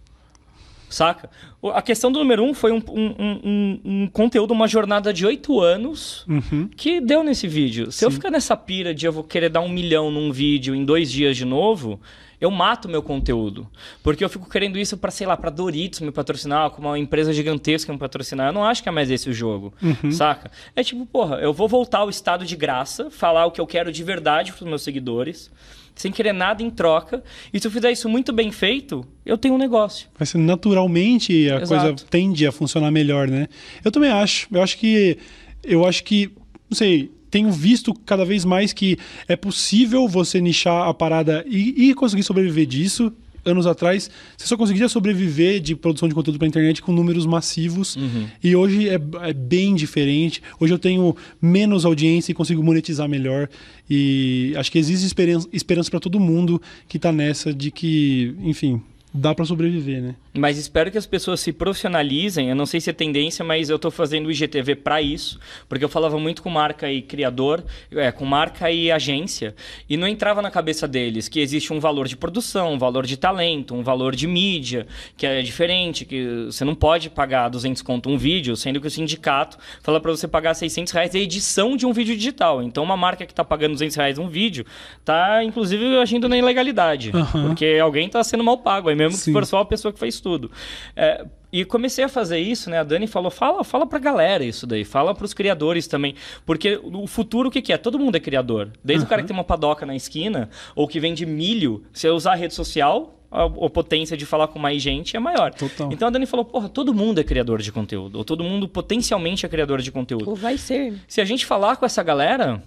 Saca? A questão do número um foi um, um, um, um conteúdo, uma jornada de oito anos uhum. que deu nesse vídeo. Se Sim. eu ficar nessa pira de eu vou querer dar um milhão num vídeo em dois dias de novo, eu mato meu conteúdo. Porque eu fico querendo isso para, sei lá, para Doritos me patrocinar, com uma empresa gigantesca me patrocinar. Eu não acho que é mais esse o jogo, uhum. saca? É tipo, porra, eu vou voltar ao estado de graça, falar o que eu quero de verdade pros meus seguidores sem querer nada em troca. E se eu fizer isso muito bem feito, eu tenho um negócio. Mas naturalmente a Exato. coisa tende a funcionar melhor, né? Eu também acho. Eu acho que. Eu acho que. Não sei. Tenho visto cada vez mais que é possível você nichar a parada e, e conseguir sobreviver disso anos atrás, você só conseguia sobreviver de produção de conteúdo para internet com números massivos. Uhum. E hoje é, é, bem diferente. Hoje eu tenho menos audiência e consigo monetizar melhor. E acho que existe esperança, esperança para todo mundo que está nessa de que, enfim, dá para sobreviver, né? Mas espero que as pessoas se profissionalizem. Eu não sei se é tendência, mas eu estou fazendo o IGTV para isso, porque eu falava muito com marca e criador, é, com marca e agência, e não entrava na cabeça deles que existe um valor de produção, um valor de talento, um valor de mídia, que é diferente, que você não pode pagar 200 conto um vídeo, sendo que o sindicato fala para você pagar 600 reais a edição de um vídeo digital. Então, uma marca que está pagando 200 reais um vídeo, está inclusive agindo na ilegalidade, uhum. porque alguém está sendo mal pago, aí mesmo Sim. que for só a pessoa que fez tudo. É, e comecei a fazer isso, né? A Dani falou, fala, fala pra galera isso daí, fala pros criadores também. Porque o futuro, o que, que é? Todo mundo é criador. Desde uhum. o cara que tem uma padoca na esquina, ou que vende milho, se eu usar a rede social, a, a, potência de falar com mais gente é maior. Total. Então a Dani falou, porra, todo mundo é criador de conteúdo. Ou todo mundo potencialmente é criador de conteúdo. Ou vai ser. Se a gente falar com essa galera,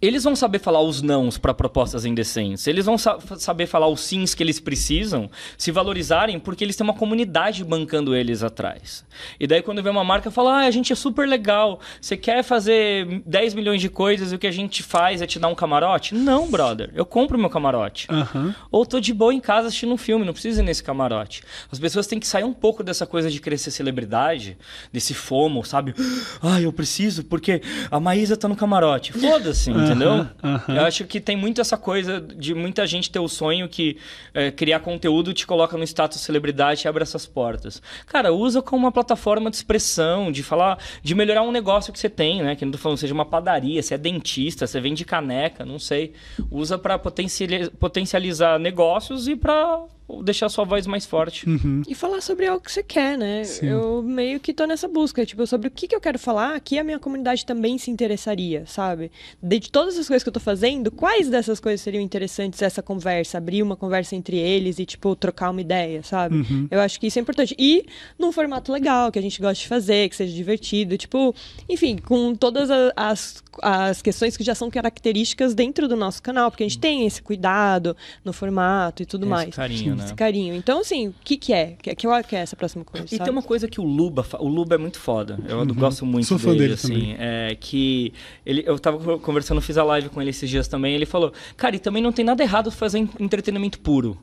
eles vão saber falar os nãos para propostas indecentes. Eles vão sa saber falar os sims que eles precisam, se valorizarem, porque eles têm uma comunidade bancando eles atrás. E daí, quando vem uma marca, fala: ah, a gente é super legal, você quer fazer 10 milhões de coisas e o que a gente faz é te dar um camarote? Não, brother, eu compro meu camarote. Uhum. Ou tô de boa em casa assistindo um filme, não preciso ir nesse camarote. As pessoas têm que sair um pouco dessa coisa de ser celebridade, desse fomo, sabe? Ah, eu preciso porque a Maísa tá no camarote. Foda-se. Uhum entendeu? Uhum. Eu acho que tem muito essa coisa de muita gente ter o sonho que é, criar conteúdo te coloca no status celebridade e abre essas portas. Cara, usa como uma plataforma de expressão, de falar, de melhorar um negócio que você tem, né? Que não tô falando, seja uma padaria, você é dentista, você vende caneca, não sei. Usa para potencializar negócios e para deixar sua voz mais forte. Uhum. E falar sobre algo que você quer, né? Sim. Eu meio que tô nessa busca, tipo, sobre o que, que eu quero falar, que a minha comunidade também se interessaria, sabe? De, de todas as coisas que eu tô fazendo, quais dessas coisas seriam interessantes essa conversa, abrir uma conversa entre eles e, tipo, trocar uma ideia, sabe? Uhum. Eu acho que isso é importante. E num formato legal, que a gente gosta de fazer, que seja divertido, tipo, enfim, com todas as, as questões que já são características dentro do nosso canal, porque a gente tem esse cuidado no formato e tudo esse mais. Carinho, né? Esse carinho. Então, assim, o que, que é? Que, que, que é essa próxima coisa? E sabe? tem uma coisa que o Luba. O Luba é muito foda. Eu uhum. gosto muito Sou dele, dele assim. Também. É que. Ele, eu tava conversando, fiz a live com ele esses dias também. Ele falou: Cara, e também não tem nada errado fazer entretenimento puro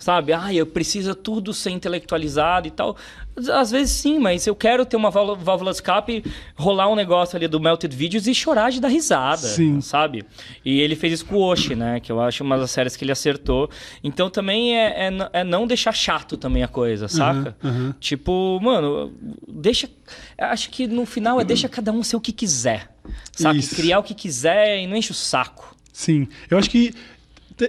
sabe? Ah, eu preciso tudo ser intelectualizado e tal. Às vezes sim, mas eu quero ter uma válvula de escape, rolar um negócio ali do Melted Videos e chorar de dar risada, sim. sabe? E ele fez isso com o Oshi, né? Que eu acho uma das séries que ele acertou. Então também é, é, é não deixar chato também a coisa, saca? Uhum, uhum. Tipo, mano, deixa... Acho que no final é deixa cada um ser o que quiser, sabe? Isso. Criar o que quiser e não enche o saco. Sim. Eu acho que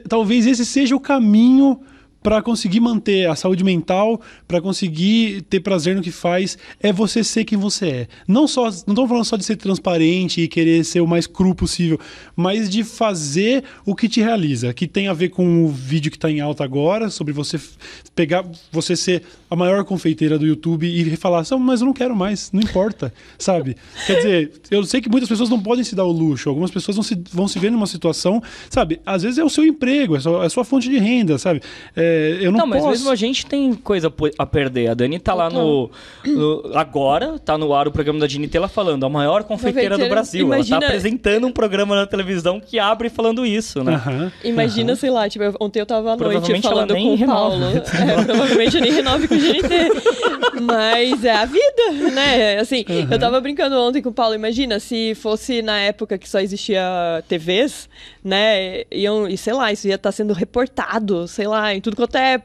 talvez esse seja o caminho para conseguir manter a saúde mental, para conseguir ter prazer no que faz, é você ser quem você é. Não só, não estamos falando só de ser transparente e querer ser o mais cru possível, mas de fazer o que te realiza, que tem a ver com o vídeo que está em alta agora, sobre você pegar, você ser a maior confeiteira do YouTube e falar, "Não, mas eu não quero mais, não importa, sabe? Quer dizer, eu sei que muitas pessoas não podem se dar o luxo, algumas pessoas vão se, vão se ver numa situação, sabe? Às vezes é o seu emprego, é a sua, é a sua fonte de renda, sabe? É, eu não, Não, mas posso... mesmo a gente tem coisa a perder. A Dani tá lá no, no- Agora, tá no ar o programa da Dini Tela falando, a maior confeiteira do Brasil. Ela imagina- tá apresentando um programa na televisão que abre falando isso, né? Aham. Imagina, sei lá, tipo, eu- ontem eu tava à noite Provavelmente ela falando nem com o renova. Paulo. É, provavelmente eu nem renove com o GNT. Mas é a vida, né? Assim, eu tava brincando ontem com o Paulo. Imagina se fosse na época que só existia TVs, né? Iam, e sei lá, isso ia estar sendo reportado, sei lá, em tudo quanto é.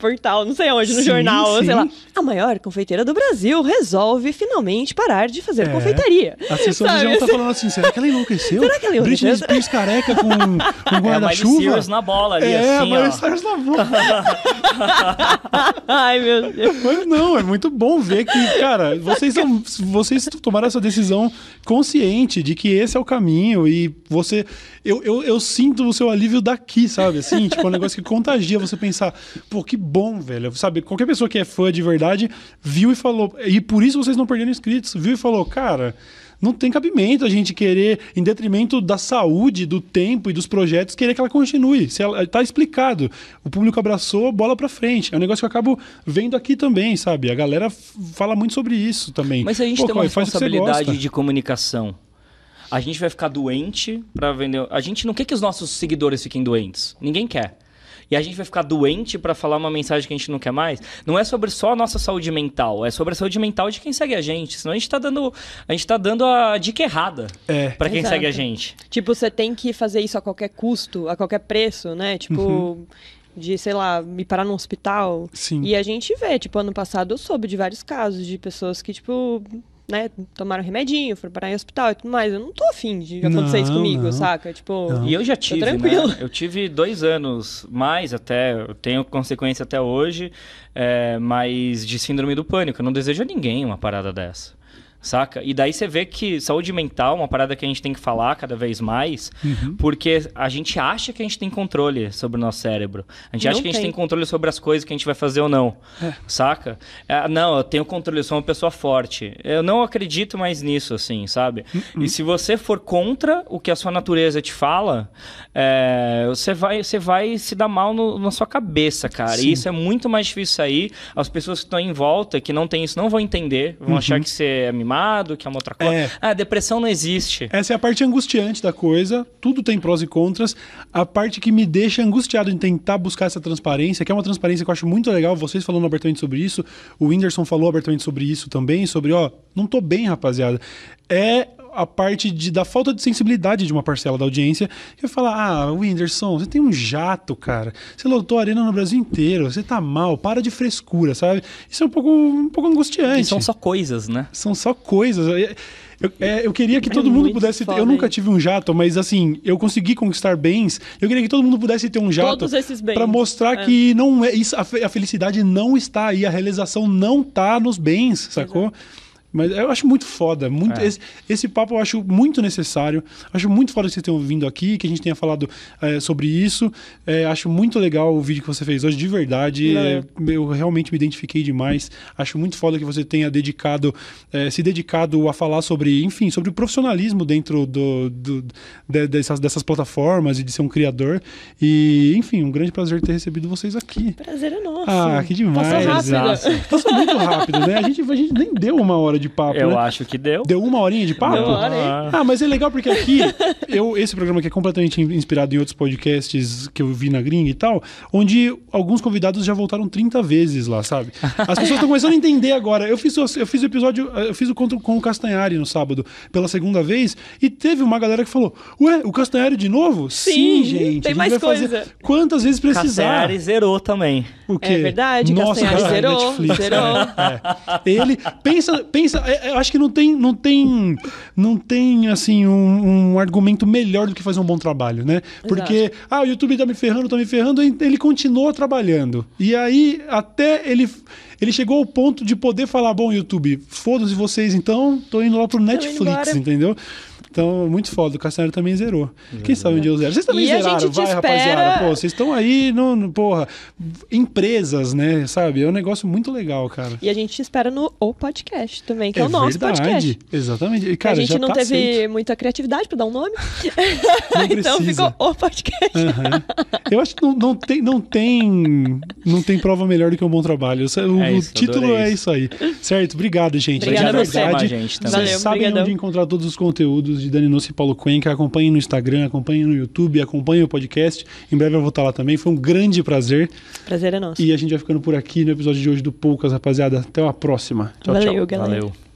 Portal, não sei onde, no Sim, jornal, sim. sei lá. A maior confeiteira do Brasil resolve finalmente parar de fazer É. confeitaria. Pessoas Sabe? já vão estar falando assim, será que ela enlouqueceu? Será que ela enlouqueceu? Britney Spears careca com, com É a guarda-chuva? Cyrus na bola ali, é, assim, a. Cyrus na bola. Ai, meu Deus. Mas não, é muito bom ver que, cara, vocês, são, vocês tomaram essa decisão consciente de que esse é o caminho e você. Eu, eu, eu sinto o seu alívio daqui, sabe? Assim, tipo, é um negócio que contagia você pensar, pô, que bom, velho. Sabe, qualquer pessoa que é fã de verdade viu e falou. E por isso vocês não perderam inscritos, viu e falou, cara. Não tem cabimento a gente querer, em detrimento da saúde, do tempo e dos projetos, querer que ela continue. Se ela tá explicado. O público abraçou, bola pra frente. É um negócio que eu acabo vendo aqui também, sabe? A galera fala muito sobre isso também. Mas a gente Pô, tem uma você responsabilidade de comunicação, a gente vai ficar doente pra vender. A gente não quer que os nossos seguidores fiquem doentes. Ninguém quer. E a gente vai ficar doente pra falar uma mensagem que a gente não quer mais. Não é sobre só a nossa saúde mental, é sobre a saúde mental de quem segue a gente. Senão a gente tá dando, a gente tá dando a dica errada É. pra quem Exato. segue a gente. Tipo, você tem que fazer isso a qualquer custo, a qualquer preço, né? Tipo, Uhum. de, sei lá, me parar num hospital. Sim. E a gente vê, tipo, ano passado eu soube de vários casos de pessoas que, tipo, né, tomaram remedinho, foram parar em hospital e tudo mais. Eu não tô afim de acontecer isso Não, comigo, não. saca? Tipo, Não. E eu já tive, tranquilo. né? Eu tive dois anos, mais até, eu tenho consequência até hoje, é, mas de síndrome do pânico. Eu não desejo a ninguém uma parada dessa. Saca? E daí você vê que saúde mental é uma parada que a gente tem que falar cada vez mais, Uhum. porque a gente acha que a gente tem controle sobre o nosso cérebro. A gente Não acha que a gente tem. tem controle sobre as coisas que a gente vai fazer ou não. Saca? É, não, eu tenho controle, eu sou uma pessoa forte. Eu não acredito mais nisso, assim, sabe? Uhum. E se você for contra o que a sua natureza te fala, é, você, vai, você vai se dar mal no- na sua cabeça, cara. Sim. E isso é muito mais difícil sair. As pessoas que estão em volta, que não tem isso, não vão entender. Vão achar que você é mimado, que é uma outra coisa. É. Ah, depressão não existe. Essa é a parte angustiante da coisa. Tudo tem prós e contras. A parte que me deixa angustiado em tentar buscar essa transparência, que é uma transparência que eu acho muito legal, vocês falando abertamente sobre isso, o Whindersson falou abertamente sobre isso também, sobre, ó, não tô bem, rapaziada. É a parte de, da falta de sensibilidade de uma parcela da audiência que vai falar: Ah, Whindersson, você tem um jato, cara. Você lotou a arena no Brasil inteiro, você tá mal, para de frescura, sabe? Isso é um pouco, um pouco angustiante E são só coisas, né? são só coisas. Eu, é, eu queria que todo mundo pudesse ter. Eu nunca tive um jato, mas assim, eu consegui conquistar bens. Eu queria que todo mundo pudesse ter um jato. Todos esses bens. Pra mostrar É. que não é isso, a, a felicidade não está aí, a realização não tá nos bens, sacou? Mas eu acho muito foda. Muito, É. esse, esse papo eu acho muito necessário. Acho muito foda que vocês tenham vindo aqui, que a gente tenha falado é, sobre isso. É, acho muito legal o vídeo que você fez hoje, de verdade. É, eu realmente me identifiquei demais. Acho muito foda que você tenha dedicado, é, se dedicado a falar sobre, enfim, sobre o profissionalismo dentro do, do- de- dessas, dessas plataformas e de ser um criador. E, enfim, um grande prazer ter recebido vocês aqui. prazer é nosso. Ah, que demais. Passou rápido. Passou muito rápido, né? A gente, a gente nem deu uma hora de papo, Eu né? acho que deu. Deu uma horinha de papo? Deu uma hora, hein? Ah, mas é legal porque aqui, eu, esse programa aqui é completamente inspirado em outros podcasts que eu vi na gringa e tal, onde alguns convidados já voltaram 30 vezes lá, sabe? As pessoas estão começando a entender agora. Eu fiz, o- eu fiz o episódio, eu fiz o conto com o Castanhari no sábado pela segunda vez e teve uma galera que falou: Ué, o Castanhari de novo? Sim, gente. tem a gente mais vai fazer coisa. quantas vezes precisar. Cassiari zerou também. O quê? É verdade, Nossa, Castanhari cara, zerou, Netflix, zerou. né? É. Ele pensa, pensa é, eu acho que não tem, não tem, não tem assim um, um argumento melhor do que fazer um bom trabalho, né? Porque ah, o YouTube tá me ferrando, tá me ferrando, ele continuou trabalhando. E aí até ele ele chegou ao ponto de poder falar, bom, YouTube, foda-se vocês, então tô indo lá pro Netflix, entendeu? Então, muito foda. O Castanheira também zerou. Quem sabe onde eu zero? Vocês também E a zeraram, gente te vai, espera- rapaziada. Pô, vocês estão aí, no, no- porra, empresas, né? Sabe? É um negócio muito legal, cara. E a gente te espera no O Podcast também, que é, o nosso verdade. podcast. Exatamente. E, cara, a gente já não tá teve aceito. muita criatividade pra dar um nome. Então ficou O Podcast. Aham. Eu acho que não, não tem, não, tem, não tem prova melhor do que um bom trabalho. O, É o isso, título é isso. isso aí. Certo? Obrigado, gente. Obrigada a você. verdade, gente também. Vocês Valeu, sabem brigadão. onde encontrar todos os conteúdos de Dani Nusso e Paulo Cuenca. Acompanhem no Instagram, acompanhem no YouTube, acompanhem o podcast. Em breve eu vou estar lá também. Foi um grande prazer. Prazer é nosso. E a gente vai ficando por aqui no episódio de hoje do Poucas, rapaziada. Até a próxima. Tchau, Valeu, tchau. galera. Valeu.